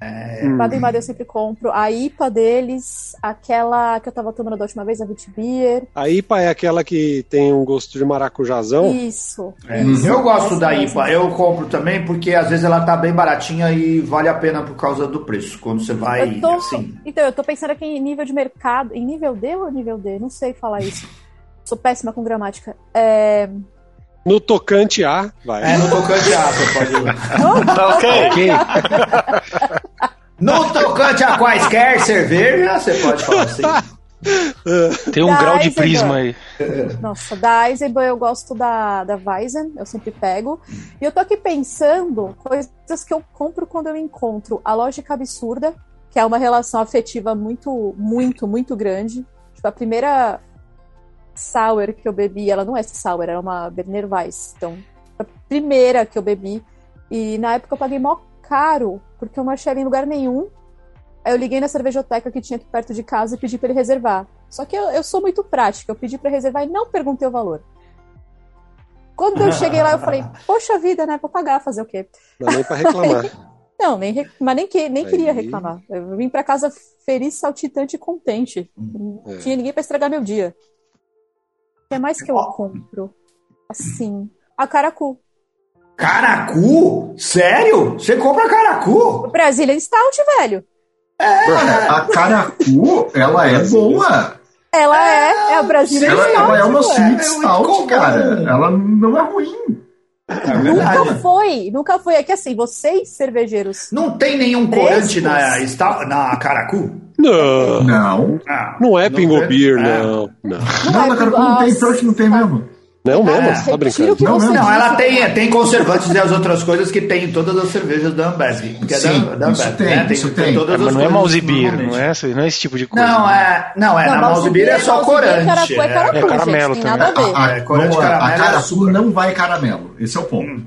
Hum. Baden-Baden eu sempre compro. A IPA deles, aquela que eu tava tomando da última vez, a Witbier. A IPA é aquela que tem um gosto de maracujazão. Isso. É, isso, eu gosto da mesmo. IPA, eu compro também porque às vezes ela tá bem baratinha e vale a pena por causa do preço. Quando você vai Eu tô, assim. Então, eu tô pensando aqui em nível de mercado. Em nível D ou nível D? Não sei falar isso. Sou péssima com gramática. É... No tocante A, vai. É, no tocante a, você pode ir. Tá ok? Ok. No tocante a quaisquer cerveja, você pode falar assim. Tem um Da grau de Eisenbahn. prisma aí. Nossa, da Eisenbahn eu gosto da, da Weizen, eu sempre pego. E eu tô aqui pensando coisas que eu compro quando eu encontro a lógica absurda, que é uma relação afetiva muito, muito, muito grande. Tipo, a primeira sour que eu bebi, ela não é sour, era uma Berner Weiss. Então, a primeira que eu bebi. E na época eu paguei mó caro, porque eu não achei ela em lugar nenhum. Aí eu liguei na cervejoteca que tinha aqui perto de casa e pedi pra ele reservar. Só que eu, eu sou muito prática, eu pedi pra reservar e não perguntei o valor. quando eu cheguei lá, eu falei, <laughs> poxa vida, né? Vou pagar, fazer o quê? Não é nem pra reclamar. <laughs> Não, nem, mas nem, que, nem Aí- queria reclamar. Eu vim pra casa feliz, saltitante e contente. Não É. tinha ninguém pra estragar meu dia. O que é mais que eu compro? Assim, a caracu. Caracu? Sério? Você compra caracu? Brazilian Stout, velho. A caracu, ela é boa. Ela é, é a Brazilian Ela, Stout. ela é uma sweet É stout, cara. Ela não é ruim. É Nunca foi, nunca foi. É que assim, vocês cervejeiros. Não tem nenhum corante na, na caracu? Não, Não. Ah, não é pingo tem. beer, É. não. Não, Não, na caracu não tem, pior que não tem mesmo. não mesmo, É. tá brincando. Não, não. Não, ela tem, tem conservantes e as outras coisas que tem em todas as cervejas da Ambev. Que é Sim, da, da isso Ambev, tem, né? isso tem. todas É, as mas não é coisas mouse beer, normalmente. não é, não é esse tipo de coisa. Não, é, não, é Não, na mouse mouse beer beer, é só corante. caracu é caracu, É caramelo gente, tem nada a também. ver. A, É, corante não, a- caramelo a é caracu açúcar. não vai caramelo. Esse é o ponto.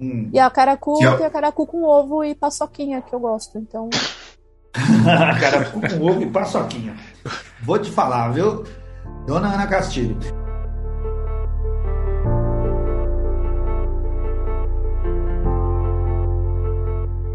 Hum. E a caracu, é- tem a caracu com ovo e paçoquinha, que eu gosto. Então, <laughs> caracu com ovo e paçoquinha. Vou te falar, viu? Dona Ana Castilho.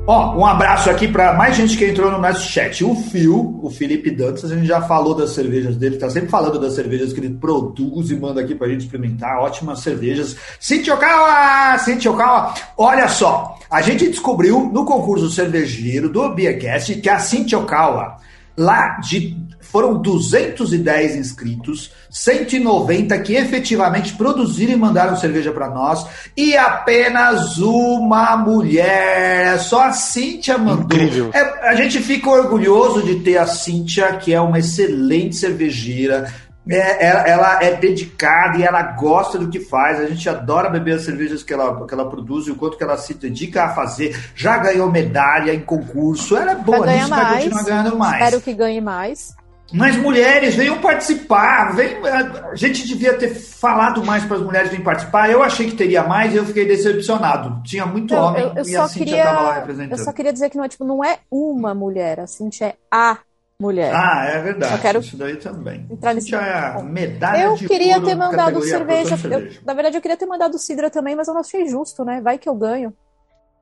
Ó, um abraço aqui para mais gente que entrou no nosso chat. O Fio, o Felipe Dantas, a gente já falou das cervejas dele, tá sempre falando das cervejas que ele produz e manda aqui pra gente experimentar. Ótimas cervejas. Cintia Okawa! Cintia Okawa, olha só, a gente descobriu no concurso cervejeiro do Beercast que a Cintia Okawa, lá de foram 210 inscritos, 190 que efetivamente produziram e mandaram cerveja para nós, e apenas uma mulher. Só a Cíntia mandou. Incrível. É, a gente fica orgulhoso de ter a Cíntia, que é uma excelente cervejeira. É, ela, ela é dedicada e ela gosta do que faz. A gente adora beber as cervejas que ela, que ela produz e o quanto que ela se dedica a fazer. Já ganhou medalha em concurso. Ela é boa vai ganhar nisso, vai mais. continuar ganhando mais. Espero que ganhe mais. Mas mulheres, venham participar. Vem, a gente devia ter falado mais para as mulheres virem participar. Eu achei que teria mais e eu fiquei decepcionado. Tinha muito Eu, homem eu- eu e só a Cintia estava lá queria, representando. eu só queria dizer que não é, tipo, não é uma mulher, a Cintia é a mulher. Ah, é verdade. Só quero Isso daí também. entrar nesse Cintia é medalha eu queria ter mandado cerveja, eu- na verdade, eu queria ter mandado Sidra também, mas eu não achei justo, né? Vai que eu ganho.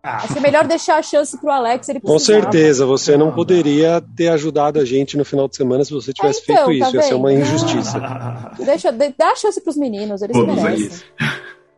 Ah, Achei melhor deixar a chance pro Alex, ele Com certeza, você não poderia ter ajudado a gente no final de semana se você tivesse É, então, feito tá isso. Ia ser uma injustiça. <laughs> Deixa, dá a chance pros meninos, eles Todos merecem.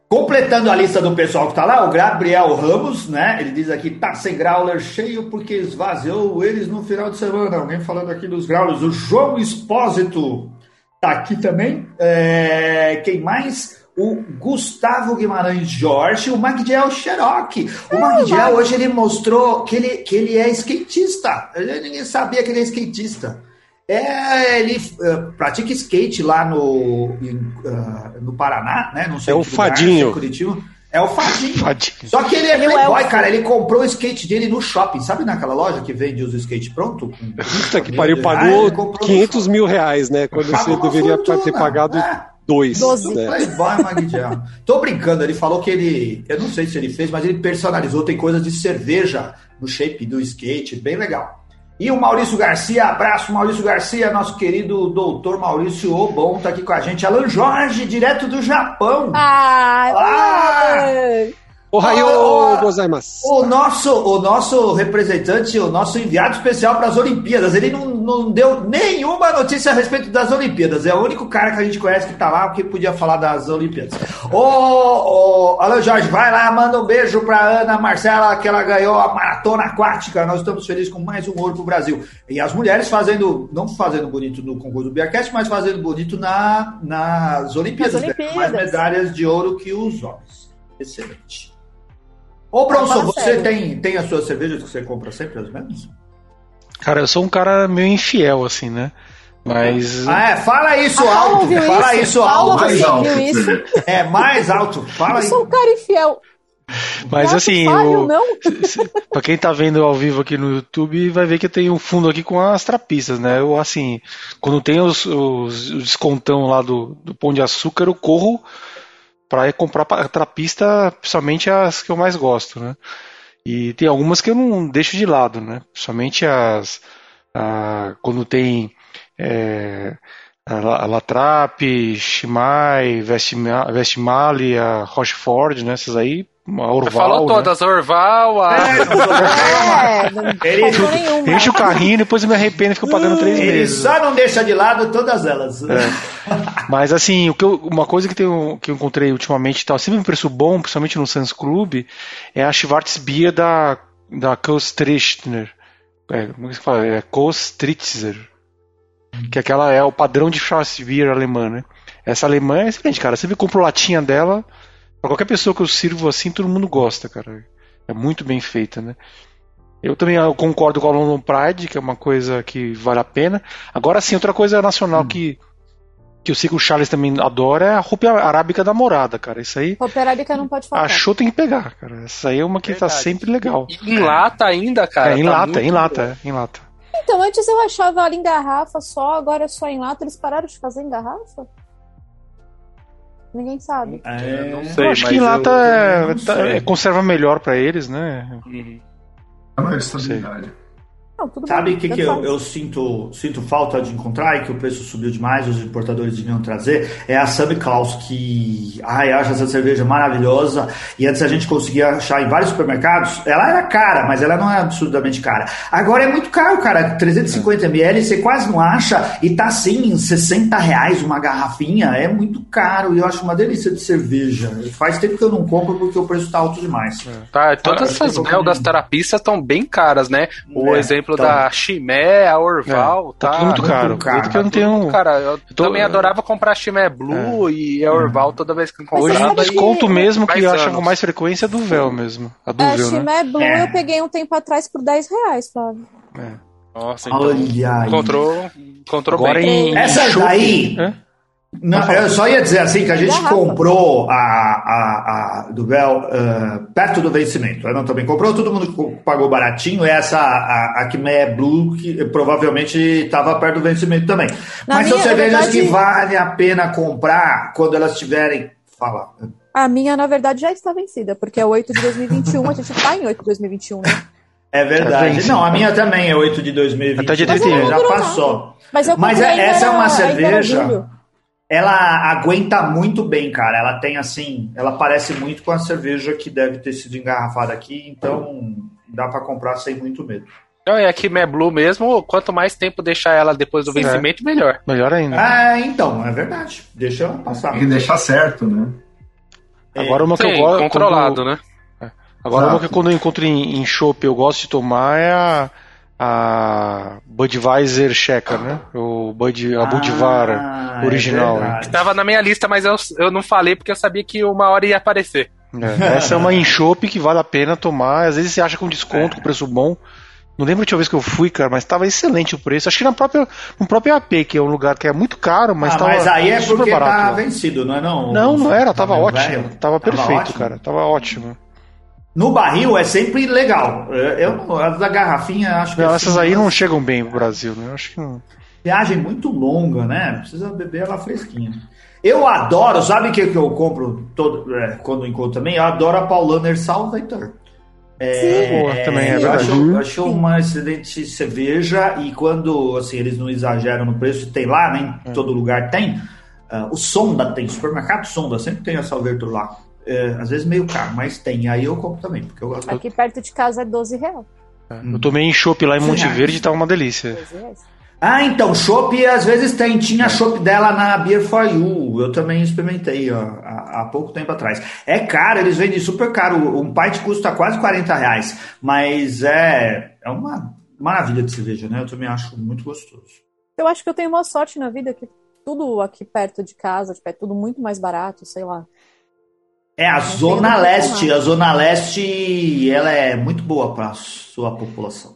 Completando a lista do pessoal que tá lá, o Gabriel Ramos, né? Ele diz aqui, tá sem growler cheio porque esvaziou eles no final de semana. Alguém falando aqui dos growlers. O João Espósito tá aqui também. É, Quem mais? O Gustavo Guimarães Jorge, o Magdiel Cherokee. O Magdiel hoje ele mostrou que ele, que ele é skatista. Ele- Ninguém sabia que ele é skatista. É, ele eh, pratica skate lá no, em, ah, no Paraná, né? Não sei É o que lugar, Fadinho. Curitiba. É o Fadinho. Fadinho. Só que ele é é o playboy, cara. Ele comprou o skate dele no shopping. Sabe naquela loja que vende os skates pronto? Puta que pariu, pagou ele comprou no 500 shopping. mil reais, né? Quando Pagou você deveria fortuna. ter pagado É. dois. Doze. né? Playboy Magdiel. Tô brincando, ele falou que ele. Eu não sei se ele fez, mas ele personalizou, tem coisas de cerveja no shape do skate, bem legal. E o Maurício Garcia, abraço Maurício Garcia, nosso querido doutor Maurício Obon, tá aqui com a gente. Alan Jorge, direto do Japão. Ah, Ah! Ohayou Oh, oh, gozaimasu. O nosso, o nosso representante, o nosso enviado especial para as Olimpíadas, ele não, não deu nenhuma notícia a respeito das Olimpíadas. É o único cara que a gente conhece que tá lá que podia falar das Olimpíadas. Ô, ô, Alan Jorge, vai lá, manda um beijo para Ana Marcela, que ela ganhou a maratona aquática. Nós estamos felizes com mais um ouro pro Brasil. E as mulheres fazendo, não fazendo bonito no concurso do Beercast, mas fazendo bonito na, nas Olimpíadas. Nas né? Olimpíadas. Mais medalhas de ouro que os homens. Excelente. Ô, Bronson, você sério. tem, tem as suas cervejas que você compra sempre as mesmas? Cara, eu sou um cara meio infiel, assim, né? Mas. Ah, é, fala isso A Paula alto, fala isso? isso alto. Mais alto. isso? <laughs> É, mais alto, fala Eu aí. sou um cara infiel. Mas Gato assim, falho, o, não? pra quem tá vendo ao vivo aqui no YouTube, vai ver que eu tenho um fundo aqui com as trapistas, né? Eu, assim, quando tem os, os, o descontão lá do, do Pão de Açúcar, eu corro ir comprar trapista, principalmente as que eu mais gosto, né? E tem algumas que eu não deixo de lado, né? Principalmente as. a- quando tem. é, Latrap, Shimai, Vestimalia, Rochefort, né? Essas aí a Orval, Você falou né? todas, Orval, a... É, <laughs> não Ele- faltou nenhuma. Enche o carrinho e depois eu me arrependo e fico pagando três Ele meses. só não deixa de lado todas elas. Mas assim, o que eu- uma coisa que, tem, que eu encontrei ultimamente e tal, sempre um preço bom, principalmente no Sans Club, é a Schwarzbier da, da Kostrichtner. É, como é que se fala? É Kostritzer. Que aquela é o padrão de Schwarzbier alemã, né? Essa alemã é excelente, cara. Você compra a latinha dela, pra qualquer pessoa que eu sirvo assim, todo mundo gosta, cara. É muito bem feita, né? Eu também eu concordo com a London Pride, que é uma coisa que vale a pena. Agora sim, outra coisa nacional que, que eu sei que o Charles também adora é a roupa arábica da morada, cara. Isso aí, Roupa arábica não pode faltar. achou tem que pegar, cara. Essa aí é uma que tá Verdade. sempre legal. E em lata ainda, cara. é, em tá lata, em lata, é, em lata. Então, antes eu achava ela em garrafa só, agora é só em lata. Eles pararam de fazer em garrafa? Ninguém sabe. É, não sei. Eu acho mas que em eu- lata eu é, não tá- é, conserva melhor pra eles, né? Uhum. A maior estabilidade. Não, tudo Sabe o que, que eu, eu sinto, sinto falta de encontrar e que o preço subiu demais, os importadores deviam trazer? É a Sub Klaus, que ai, eu acho essa cerveja maravilhosa e antes a gente conseguia achar em vários supermercados. Ela era cara, mas ela não é absurdamente cara. Agora é muito caro, cara. 350ml você quase não acha e tá assim, 60 reais uma garrafinha. É muito caro e eu acho uma delícia de cerveja. Faz tempo que eu não compro porque o preço tá alto demais. Tá, todas essas belgas terapistas estão bem caras, né? O É, exemplo então. da Chimé, a Orval, tá tá? tudo muito muito caro. que eu não tenho. Cara, eu tô- também adorava comprar a Chimé Blue e a Orval toda vez que eu Mas Hoje você comprava. o sabe e- desconto mesmo que eu acho com mais frequência é do véu mesmo. A do A véu, né? Chimé Blue É. eu peguei um tempo atrás por 10 reais, Flávio. Nossa, então Olha aí. encontrou, encontrou Agora bem. em. Essa daí. Hã? Não, eu só ia dizer assim que a gente comprou a, a, a do Bel ah, perto do vencimento. Eu não também comprou, todo mundo pagou baratinho. Essa a, a Quimé Blue que provavelmente estava perto do vencimento também. Na Mas são minha, na cervejas que verdade- vale a pena comprar quando elas tiverem. Fala. A minha, na verdade, já está vencida, porque é 8 de 2021, a gente tá em 8 de 2021, né? É verdade. vence. não, a minha também é 8 de 2020. Até dia Mas 31. Já passou. Mas, eu Mas comprei, essa é uma cerveja-. Ela aguenta muito bem, cara. Ela tem assim, ela parece muito com a cerveja que deve ter sido engarrafada aqui, então dá pra comprar sem muito medo. Não, é a Chimé Blue mesmo, quanto mais tempo deixar ela depois do Sim. vencimento, melhor. Melhor ainda. Ah, então, é verdade. Deixa ela passar. Tem que deixar certo, né? Agora uma que Sim, eu gosto. controlado, quando- né? Agora uma Exato. que quando eu encontro em, em chopp eu gosto de tomar é a, a Budweiser Checker, né? O Bud, a Budvara. Ah, original, é verdade. Tava na minha lista, mas eu, eu não falei porque eu sabia que uma hora ia aparecer. É, essa é uma chopp que vale a pena tomar. Às vezes você acha com desconto, com preço bom. Não lembro a última vez que eu fui, cara, mas estava excelente o preço. Acho que na própria, no próprio AP, que é um lugar que é muito caro, mas Ah, estava mas aí é super porque barato. tá vencido, não é não? Não, não era, tava ótimo. velho. Tava perfeito, ótimo. cara. Tava ótimo. No barril é sempre legal. Eu, eu as da garrafinha acho que Não, assim, essas aí não chegam bem pro Brasil, né? Eu Acho que não. Viagem muito longa, né? Precisa beber ela fresquinha. Eu adoro, sabe o que, que eu compro todo, é, quando encontro também? Eu adoro a Paulaner Salvator. É, Boa, também é eu verdade. acho, eu acho uma excelente cerveja e quando assim, eles não exageram no preço, tem lá, né? É. Em todo lugar tem. Ah, o Sonda tem, supermercado Sonda, sempre tem a Salvator lá. É, às vezes meio caro, mas tem. Aí eu compro também, porque eu gosto. Aqui perto de casa é 12 reais. Eu tomei em chopp lá em Monte é. Verde e tava uma delícia. 12 reais. Ah, então, chopp às vezes tem. É. Tinha chopp dela na Beer for You. Eu também experimentei ó, há, há pouco tempo atrás. É caro, eles vendem super caro. Um pint custa quase 40 reais. Mas é, é uma maravilha de cerveja, né? Eu também acho muito gostoso. Eu acho que eu tenho uma sorte na vida que tudo aqui perto de casa, tipo, é tudo muito mais barato, sei lá. É, a tem Zona Leste. A Zona Leste, ela é muito boa para sua população.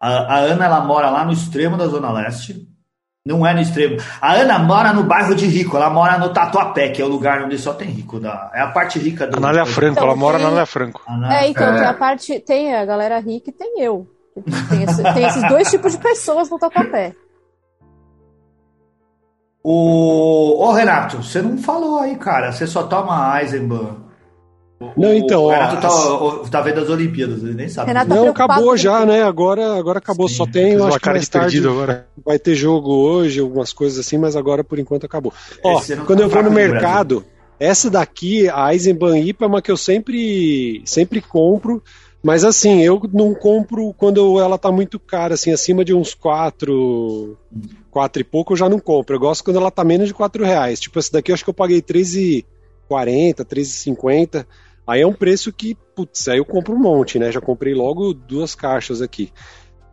A, a Ana, ela mora lá no extremo da Zona Leste. Não é no extremo. A Ana mora no bairro de rico. Ela mora no Tatuapé, que é o lugar onde só tem rico. Da, é a parte rica do... Anália Franco, Então, ela mora na tem- Anália Franco. É, então, É. tem a parte, tem a galera rica e tem eu. Tem, esse- tem esses dois tipos de pessoas no Tatuapé. O... Ô, Renato, você não falou aí, cara. Você só toma Eisenbahn. Não, então, o ó, Renato tá, as- tá vendo as Olimpíadas, ele nem sabe. Renato tá Não, preocupado acabou já, né? Agora, agora acabou. Só tem, acho que mais de tarde agora. vai ter jogo hoje, algumas coisas assim, mas agora por enquanto acabou. Ó, quando tá eu vou no mercado, essa daqui, a Eisenbahn IPA, é uma que eu sempre, sempre compro, mas assim, eu não compro quando ela tá muito cara, assim, acima de uns 4, quatro e pouco eu já não compro. Eu gosto quando ela tá menos de 4 reais. Tipo, essa daqui eu acho que eu paguei 3,40, 3,50. Aí é um preço que, putz, aí eu compro um monte, né? Já comprei logo duas caixas aqui.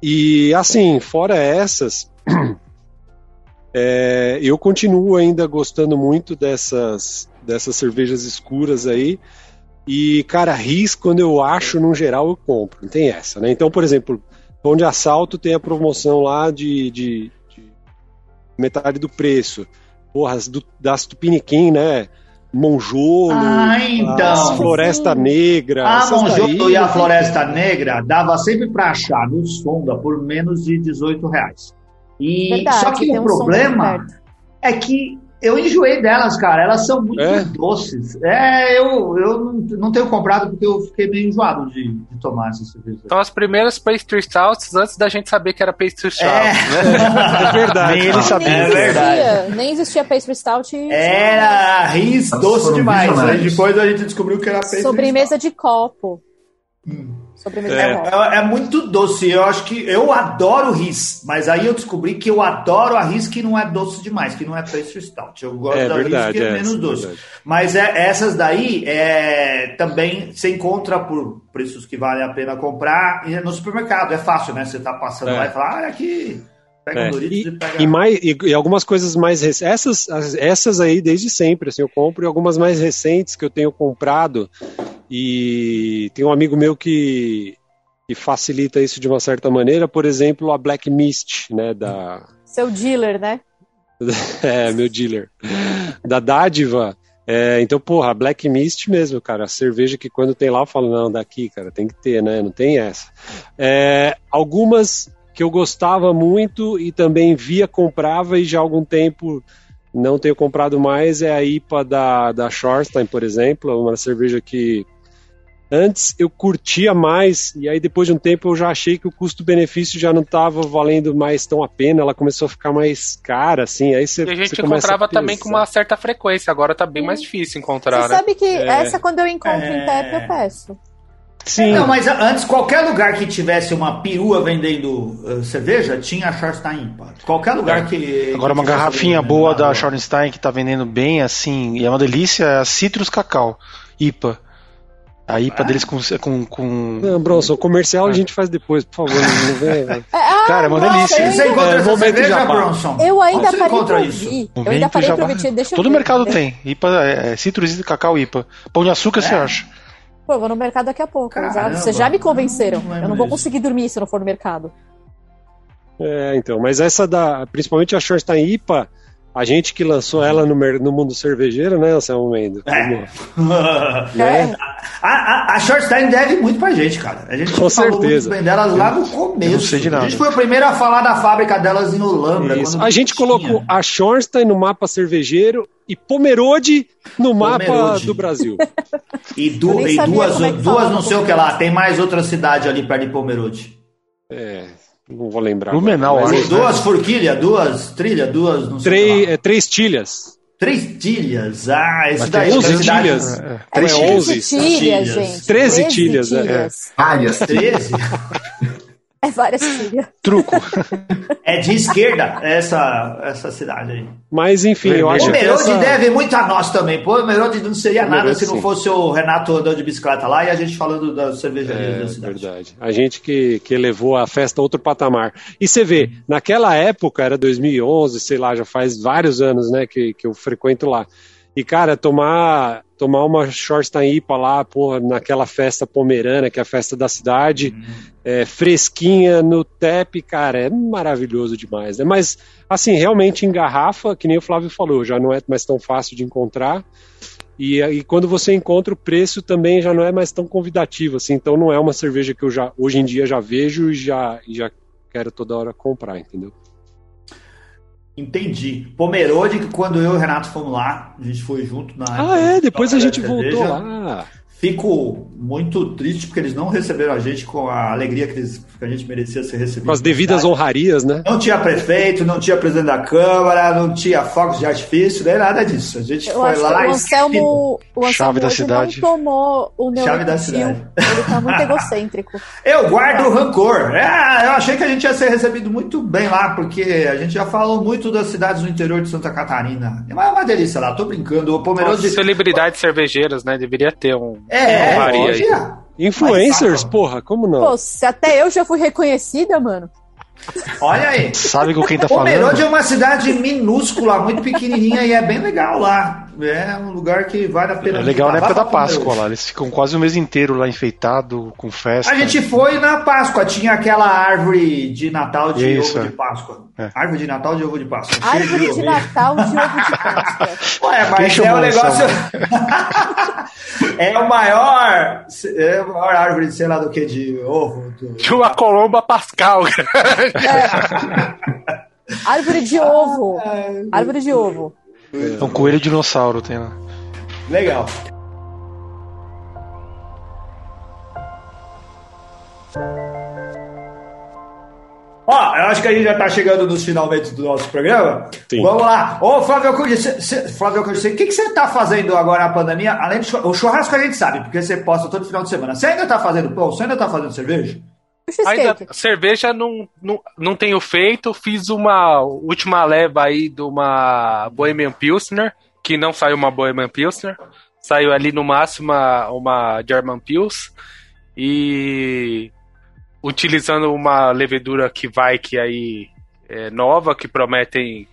E assim, fora essas, <clears throat> é, eu continuo ainda gostando muito dessas, dessas cervejas escuras aí. E, cara, RIS, quando eu acho, no geral, eu compro. Não tem essa, né? Então, por exemplo, Pão de Assalto tem a promoção lá de, de- de metade do preço. Porra, as do, das Tupiniquim, né? Monjolo, Ah, então. as Floresta Negra. A essas Monjolo daí, e a Floresta Negra dava sempre para achar no Sonda por menos de 18 reais. E Verdade, só que o um problema é que eu enjoei delas, cara. Elas são muito É? doces. É, eu, eu não, não tenho comprado porque eu fiquei meio enjoado de, de tomar essas cervejas. São as primeiras pastry stouts antes da gente saber que era pastry stout. É. né? <laughs> É verdade. Nem ele sabia. Nem É existia, verdade. nem existia Pastry Stout. e Era ris doce foram demais. Aí depois a gente descobriu que era pastry Sobremesa de copo. Sobremesa É. É, é muito doce. Eu acho que eu adoro ris, mas aí eu descobri que eu adoro a ris que não é doce demais, que não é pastry stout. Eu gosto É da verdade, ris que é, é, menos é doce. verdade. Mas é, essas daí é, também você encontra por preços que vale a pena comprar e no supermercado. É fácil, né? Você tá passando É. lá e fala, ah, aqui, pega É, um Doritos e, E, pega. e mais, e, e algumas coisas mais recentes. Essas, as- essas aí, desde sempre, assim, eu compro, e algumas mais recentes que eu tenho comprado. E tem um amigo meu que, que facilita isso de uma certa maneira, por exemplo, a Black Mist, né? Da, Seu dealer, né? <laughs> é, meu dealer. Da Dádiva. É, então, porra, Black Mist mesmo, cara. A cerveja que quando tem lá eu falo, não, daqui, cara, tem que ter, né? Não tem essa. É, algumas que eu gostava muito e também via, comprava e já há algum tempo não tenho comprado mais é a IPA da, da Shorstein, por exemplo. Uma cerveja que antes eu curtia mais e aí depois de um tempo eu já achei que o custo-benefício já não estava valendo mais tão a pena. Ela começou a ficar mais cara, assim. Aí você, E a gente encontrava a também com uma certa frequência, agora tá bem mais difícil encontrar, Você né? sabe que É. essa, quando eu encontro É. em TEP, eu peço. Sim. Não, mas antes, qualquer lugar que tivesse uma perua vendendo uh, cerveja, tinha a Schorstein IPA. Qualquer lugar que. Agora que uma garrafinha boa da. Schornstein que tá vendendo bem assim, e é uma delícia, é a Citrus Cacau, IPA. A IPA deles com, com, com... Não, Bronson, o comercial a gente faz depois, por favor. Não, não vem. É, ah, Cara, é uma delícia. eu Você ainda- encontra É, essa cerveja. Bronson? Eu ainda você parei pra isso? ouvir. Eu ainda parei jabá. pra ouvir. Deixa eu Todo ver, mercado né? tem. IPA, é, é Citrus e Cacau IPA. Pão de açúcar você acha? Pô, eu vou no mercado daqui a pouco. Caramba. Vocês já me convenceram. Não eu não vou conseguir dormir se eu não for no mercado. É, então, mas essa da. Principalmente a Shorstein IPA, a gente que lançou ela no, no mundo cervejeiro, né, Anselmo Mendes? É. <laughs> É. A, a, a Shortstein deve muito pra gente, cara. A gente Com falou certeza. muito bem delas lá no começo. eu não sei de nada. A gente foi o primeiro a falar da fábrica delas em quando A gente tinha. colocou a Schornstein no mapa cervejeiro e Pomerode no mapa Pomerode. do Brasil. <laughs> E, du- e duas, é duas não sei o que lá. Tem mais outra cidade ali perto de Pomerode. É, não vou lembrar. Blumenau, agora, mas acho, é- Duas forquilhas, duas trilhas, duas não Três, lá. é, três tilhas. Três tilhas. Ah, isso Mas daí. tem onze essa cidade- tilhas. É, é. É Três 13 onze. tilhas, Tilhas. gente. 13 tilhas, é. tilhas. Várias. Treze? <laughs> É várias tilhas. <laughs> Truco. É de esquerda essa, essa cidade aí. Mas enfim, eu acho O que Merode essa... deve muito a nós também. Pô, o Merode não seria nada se não sim. fosse o Renato andando de bicicleta lá e a gente falando das cervejarias É da cidade. verdade. A gente que, que elevou a festa a outro patamar. E você vê, naquela época, era 2011, sei lá, já faz vários anos, né, que, que eu frequento lá. E, cara, tomar, tomar uma Shorstein IPA lá, porra, naquela festa pomerana, que é a festa da cidade, é, fresquinha no tap, cara, é maravilhoso demais, né? Mas, assim, realmente em garrafa, que nem o Flávio falou, já não é mais tão fácil de encontrar. E, e quando você encontra o preço também já não é mais tão convidativo, assim, então não é uma cerveja que eu já hoje em dia já vejo e já, e já quero toda hora comprar, entendeu? Entendi. Pomerode, que quando eu e o Renato fomos lá, a gente foi junto na. Ah, é, depois a gente Cerveja, voltou lá. Fico muito triste porque eles não receberam a gente com a alegria que, eles, que a gente merecia ser recebido. Com as devidas honrarias, né? Não tinha prefeito, não tinha presidente da Câmara, não tinha fogos de artifício, nem nada disso. A gente Eu foi acho lá que o e Anselmo, o Anselmo Chave da cidade. não tomou o Chave da cidade. Ele tá muito <laughs> egocêntrico. Eu guardo o rancor. É, eu achei que a gente ia ser recebido muito bem lá, porque a gente já falou muito das cidades do interior de Santa Catarina. É uma, delícia lá, tô brincando. O Pomerode. Celebridades cervejeiras, né? Deveria ter um. É, aí. podia. Influencers, porra, como não? Pô, se até eu já fui reconhecida, mano. Olha aí. Sabe com quem tá Pomerode falando? é uma cidade minúscula, muito pequenininha e é bem legal lá. É um lugar que vale a pena. É legal na época da Páscoa Pomerode. lá. Eles ficam quase o mês inteiro lá enfeitado, com festa. A gente foi na Páscoa, tinha aquela árvore de Natal de Isso, ovo é. de Páscoa. É. Árvore de Natal de ovo de Páscoa. Árvore de. Natal de ovo de <laughs> Páscoa. Ué, mas é o chamou negócio. <laughs> é o maior. É a maior árvore de sei lá do que de ovo. do- De uma colomba pascal. Árvore de ovo. Árvore de ovo. É um coelho dinossauro, tem lá. Legal. Ó, eu acho que a gente já tá chegando nos finalmente do nosso programa. Sim. Vamos lá. Ô, Flávio Cunha, cê- cê- Flávio Cunha, o que, que você tá fazendo agora na pandemia? Além do chur- o churrasco a gente sabe, porque você posta todo final de semana. Você ainda tá fazendo pão? Você ainda tá fazendo cerveja? Ainda, cerveja não, não, não tenho feito. Fiz uma última leva aí de uma Bohemian Pilsner, que não saiu uma Bohemian Pilsner. Saiu ali no máximo uma, uma German Pils. E utilizando uma levedura que vai que aí é nova, que prometem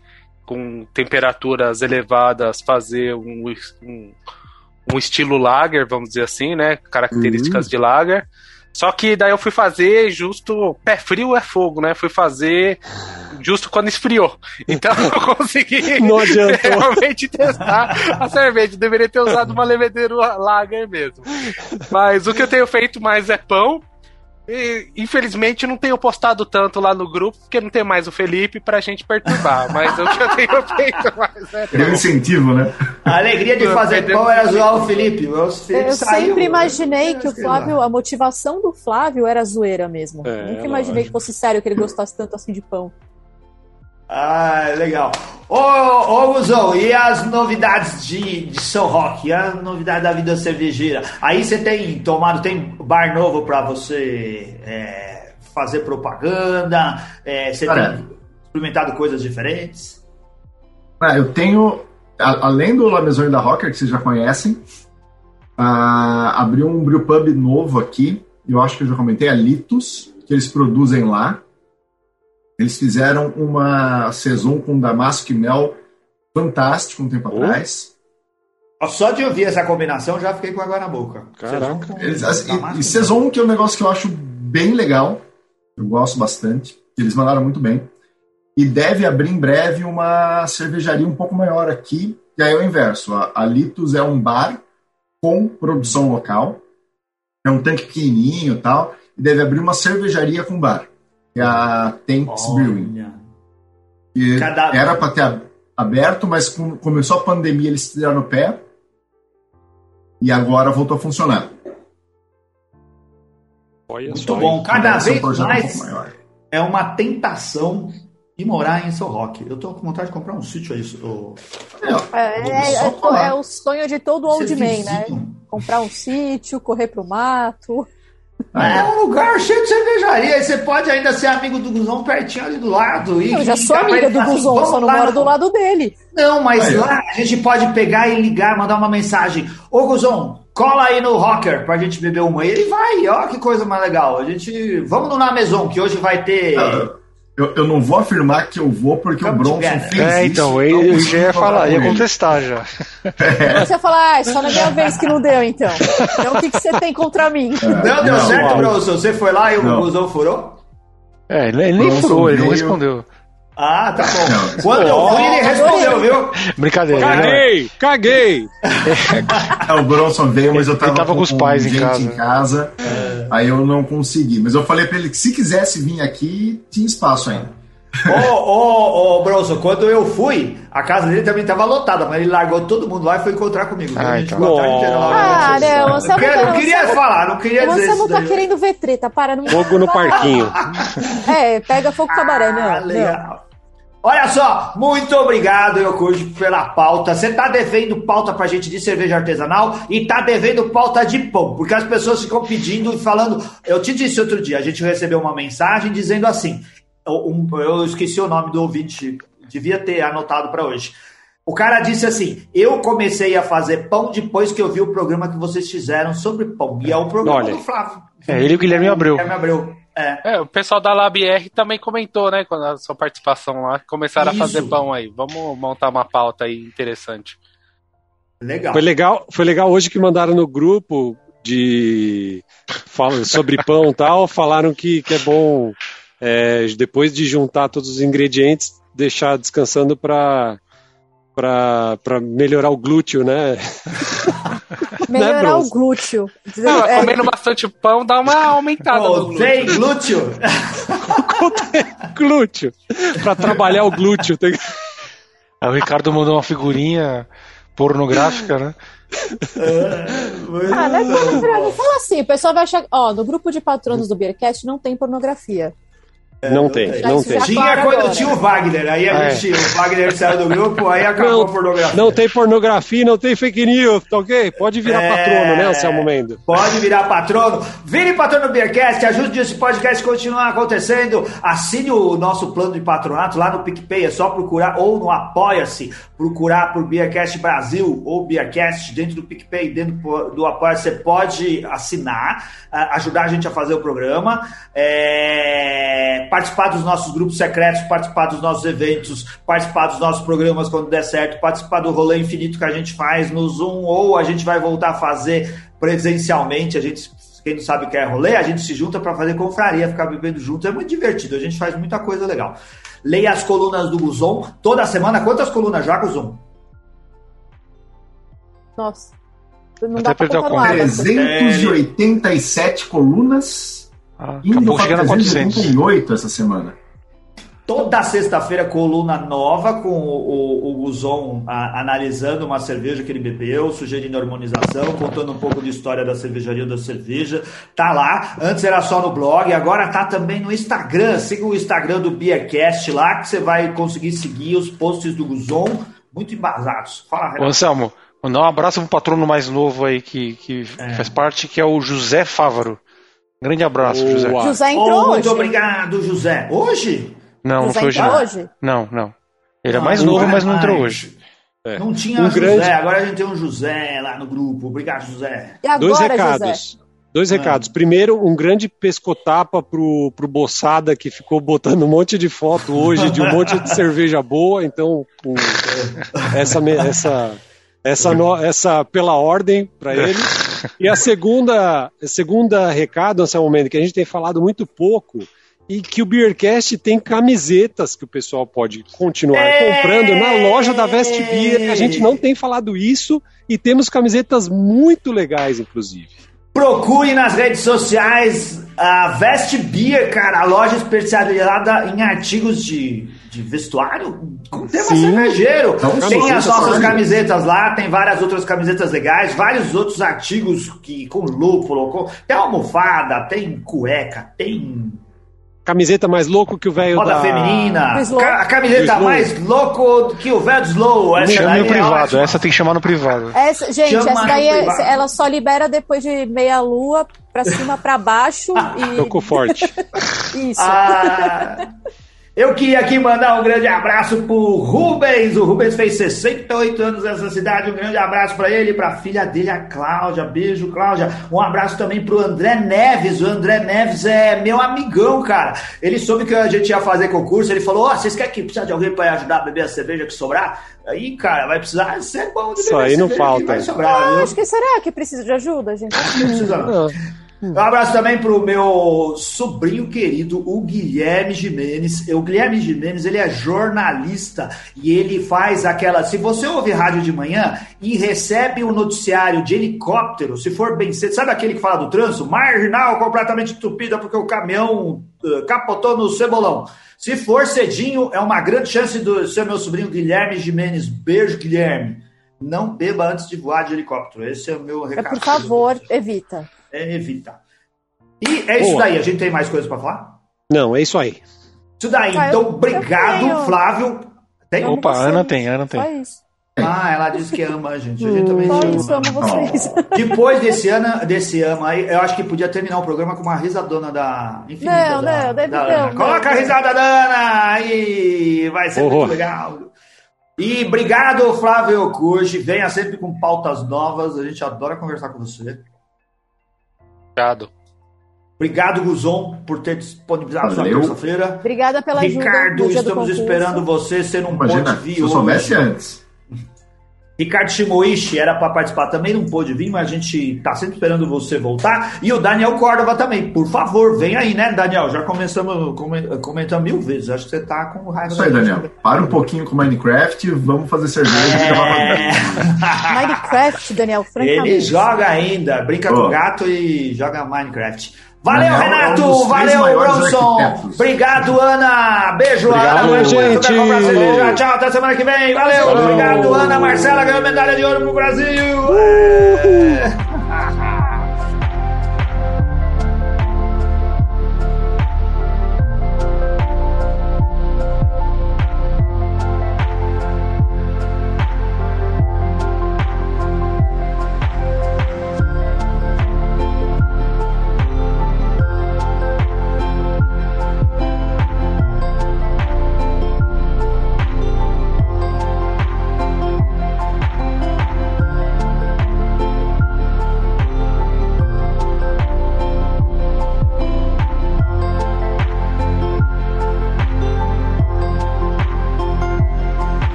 com temperaturas elevadas fazer um, um, um estilo lager, vamos dizer assim, né? Características de lager. Só que daí eu fui fazer justo. Pé frio é fogo, né? Fui fazer justo quando esfriou. <laughs> Então eu consegui <laughs> Não adiantou. realmente testar a cerveja. Deveria ter usado uma levedura lager mesmo. Mas o que eu tenho feito mais é pão. E, infelizmente não tenho postado tanto lá no grupo, porque não tem mais o Felipe pra gente perturbar. <laughs> Mas eu tenho feito mais é Seria um incentivo, né? A alegria de fazer pão era zoar o Felipe. O Felipe Eu saiu, sempre né? imaginei que o Flávio, lá. a motivação do Flávio era zoeira mesmo. É, Nunca imaginei que fosse sério que ele gostasse tanto assim de pão. Ah, legal. Ô, ô Guzão, e as novidades de, de São Roque? E a novidade da vida cervejeira? Aí você tem tomado, tem bar novo pra você é, fazer propaganda? É, você Cara. tem experimentado coisas diferentes? Ah, eu tenho, a- além do La Maison da Rocker, que vocês já conhecem, ah, abriu um brewpub novo aqui, eu acho que eu já comentei, a Litos, que eles produzem lá. Eles fizeram uma saison com damasco e mel fantástico um tempo Oh. atrás. Só de ouvir essa combinação já fiquei com água na boca. Caraca. Vão- Eles, assim, e, e saison, que é um negócio que eu acho bem legal, eu gosto bastante, eles mandaram muito bem. E deve abrir em breve uma cervejaria um pouco maior aqui, e aí é o inverso. A, a Litos é um bar com produção local, é um tanque pequenininho e tal, e deve abrir uma cervejaria com bar, é a Tanks Brewing. Olha. E Cada- Era para ter ab- aberto, mas com- começou a pandemia, eles tiraram o pé, e agora voltou a funcionar. Olha Muito só. bom. Cada Esse é um vez um mais é uma tentação ir morar em São Roque. Eu tô com vontade de comprar um sítio aí. ô- É, é- é- falar. é o sonho de todo old man, né? Comprar um sítio, correr pro mato. É um lugar cheio de cervejaria. E você pode ainda ser amigo do Guzão pertinho ali do lado. E Eu já sou amiga do assim, "Vamos só não lá moro do lado dele. Não, mas Aí, lá a gente pode pegar e ligar, mandar uma mensagem. Ô Guzão, cola aí no Rocker pra gente beber uma. E ele vai, ó que coisa mais legal. A gente. Vamos no Na Maison, que hoje vai ter. Ah, Eu, eu não vou afirmar que eu vou porque Come o Bronson together. fez É, isso. então, não eu, eu já ia falar com ia contestar já. Você ia falar, ah, é só na minha vez que não deu, então. Então o que, que você tem contra mim? Não deu Não, certo, não. Bronson. Você foi lá e o. Guzão furou? É, ele ele nem Bronson furou, ele não respondeu. Ah, tá bom. Não. Quando eu fui, ele respondeu, viu? Brincadeira. né? Caguei! Caguei! É, o Bronson veio, mas eu tava, tava com os pais em casa. em casa. Aí eu não consegui. Mas eu falei pra ele que se quisesse vir aqui, tinha espaço ainda. Ô, ô, ô, Bronson, quando eu fui, a casa dele também estava lotada, mas ele largou todo mundo lá e foi encontrar comigo. Ah, então. ficou a tarde inteira Ah, não, você Eu quero- não- não queria você- falar, não queria dizer Você não isso tá daí. querendo ver treta, para. Não... Fogo no parquinho. <laughs> É, pega fogo cabaré, não. Ah, não. legal. Olha só, muito obrigado, eu curto pela pauta. Você tá devendo pauta pra gente de cerveja artesanal e tá devendo pauta de pão, porque as pessoas ficam pedindo e falando. Eu te disse outro dia, a gente recebeu uma mensagem dizendo assim: um- eu esqueci o nome do ouvinte, devia ter anotado pra hoje. O cara disse assim: Eu comecei a fazer pão depois que eu vi o programa que vocês fizeram sobre pão. E é o programa Olha. do Flávio. É, ele e o Guilherme Abreu. Guilherme Abreu. É. É, o pessoal da LabR também comentou, né, com a sua participação lá, começaram Isso. a fazer pão aí. Vamos montar uma pauta aí interessante. Legal. Foi legal, foi legal hoje que mandaram no grupo de fala sobre pão e tal, falaram que, que é bom é, depois de juntar todos os ingredientes, deixar descansando para para melhorar o glúteo, né? <laughs> Melhorar Né, o glúteo. Não, É, comendo bastante pão dá uma aumentada no Ô, glúteo. Glúteo. <laughs> glúteo. Para trabalhar o glúteo. Tem... Aí o Ricardo mandou uma figurinha pornográfica, né? Ah, não, é pornografia. não fala assim, o pessoal vai achar. Ó, no grupo de patronos do Beercast não tem pornografia. Não tem, tem. não tem. Tinha quando tinha o Wagner, aí a É. gente, o Wagner saiu do grupo, aí <laughs> acabou a pornografia. Não tem pornografia, não tem fake news, tá ok? Pode virar É. patrono, né, Anselmo Mendo? Pode virar patrono. Vire patrono do Beercast, ajude esse podcast a continuar acontecendo. Assine o nosso plano de patronato lá no PicPay, é só procurar, ou no Apoia-se, procurar por Beercast Brasil ou Beercast dentro do PicPay, dentro do Apoia, você pode assinar, a- ajudar a gente a fazer o programa, é, participar dos nossos grupos secretos, participar dos nossos eventos, participar dos nossos programas quando der certo, participar do rolê infinito que a gente faz no Zoom, ou a gente vai voltar a fazer presencialmente, a gente, quem não sabe o que é rolê, a gente se junta para fazer confraria, ficar bebendo junto, é muito divertido, a gente faz muita coisa legal. Leia as colunas do Guzon, toda semana, quantas colunas já, Guzon? Nossa. Não Até dá pra perdeu a contar no conta. ar. 387 colunas. Ah, Indo acabou para chegando a 400. 388 essa semana. Toda sexta-feira, coluna nova com o, o, o Guzon a- analisando uma cerveja que ele bebeu, sugerindo harmonização, contando um pouco de história da cervejaria da cerveja. Tá lá. Antes era só no blog, agora tá também no Instagram. Siga o Instagram do Beercast lá, que você vai conseguir seguir os posts do Guzon muito embasados. Fala, Ô, Renato. Anselmo, mandar um abraço pro patrono mais novo aí que, que faz parte, que é o José Fávaro. Grande abraço, Boa. José. José Oh, entrou muito hoje. obrigado, José. Hoje? Não, não José foi hoje entrou não. hoje? Não, não. Ele é Não, mais não novo, mas não entrou mais. hoje. É. Não tinha Um José, grande- agora a gente tem um José lá no grupo. Obrigado, José. E agora, Dois José? recados. Dois Ah. recados. Primeiro, um grande pescotapa pro, pro Boçada, que ficou botando um monte de foto hoje de um monte de <laughs> cerveja boa. Então, um- <laughs> essa, essa, essa, no- essa pela ordem para <laughs> ele. E a segunda, a segunda recado, nesse momento, que a gente tem falado muito pouco, e que o Beercast tem camisetas que o pessoal pode continuar É. comprando na loja da Vest Beer. A gente não tem falado isso e temos camisetas muito legais, inclusive. Procure nas redes sociais a Vest Beer, cara, a loja especializada em artigos de, de vestuário com tema Sim. cervejeiro. Então, tem as nossas sólida. camisetas lá, tem várias outras camisetas legais, vários outros artigos que com lúpulo, com, tem almofada, tem cueca, tem Camiseta mais louco que o velho moda da... feminina, Do Slow. ca- a camiseta mais louco que o velho do Slow. Essa Chame no é privado, ótima. essa tem que chamar no privado. Essa, gente, Chama essa daí é- ela só libera depois de meia lua pra cima, pra baixo <laughs> e Tocou forte. <laughs> isso. Ah, <laughs> eu queria aqui mandar um grande abraço pro Rubens. O Rubens fez 68 anos nessa cidade. Um grande abraço para ele e pra filha dele, a Cláudia. Beijo, Cláudia. Um abraço também pro André Neves. O André Neves é meu amigão, cara. Ele soube que a gente ia fazer concurso. Ele falou: Ó, vocês querem que precisa de alguém para ajudar a beber a cerveja que sobrar? Aí, cara, vai precisar ser bom de Isso beber aí não falta. Vai Ah, sobrar, viu? acho que será que precisa de ajuda, gente? Não precisa, não. Um abraço também pro meu sobrinho querido, o Guilherme Jimenez. O Guilherme Jimenez, ele é jornalista e ele faz aquela. Se você ouve rádio de manhã e recebe um noticiário de helicóptero, se for bem cedo, sabe aquele que fala do trânsito? Marginal completamente entupida porque o caminhão uh, capotou no cebolão. Se for cedinho, é uma grande chance do ser meu sobrinho Guilherme Jimenez. Beijo, Guilherme. Não beba antes de voar de helicóptero. Esse é o meu É, recado. por favor, evita. É evitar. E é isso Boa. daí. A gente tem mais coisas para falar? Não, é isso aí. Isso daí. Ah, eu- então, eu obrigado, tenho. Flávio. Tem? Opa, vocês. Ana tem, Ana tem. Só isso. Ah, ela disse que ama a gente. A gente também Só te isso, ama. amo vocês. Depois desse ano, desse ama aí, eu acho que podia terminar o programa com uma risadona da infinita. Não, da, não, deve- da não, não, Coloca a risada da Ana aí, vai ser Horror. muito legal. E obrigado, Flávio Curti. Venha sempre com pautas novas. A gente adora conversar com você. Obrigado. Obrigado, Guzon, por ter disponibilizado sua Valeu. terça-feira. Obrigada pela ajuda. Ricardo, no dia do estamos esperando você. Você não Imagina, pôde vir se eu hoje. soubesse antes. Ricardo Shimoishi era para participar também, não pôde vir, mas a gente tá sempre esperando você voltar. E o Daniel Córdova também. Por favor, vem aí, né, Daniel? Já começamos come- comentando mil vezes. Acho que você tá com raiva Isso aí, Daniel. Para um pouquinho com Minecraft, vamos fazer cerveja e gravar É... podcast. <laughs> Minecraft, Daniel, francamente. Ele joga ainda, brinca Ô. com o gato e joga Minecraft. Valeu, Daniel é um Renato! Valeu, Bronson! arquitetos. Obrigado, Ana! Beijo, Obrigado, Ana! Gente. Tchau, até semana que vem! Valeu! Valeu. Obrigado, Ana! Marcela ganhou medalha de ouro pro Brasil! É.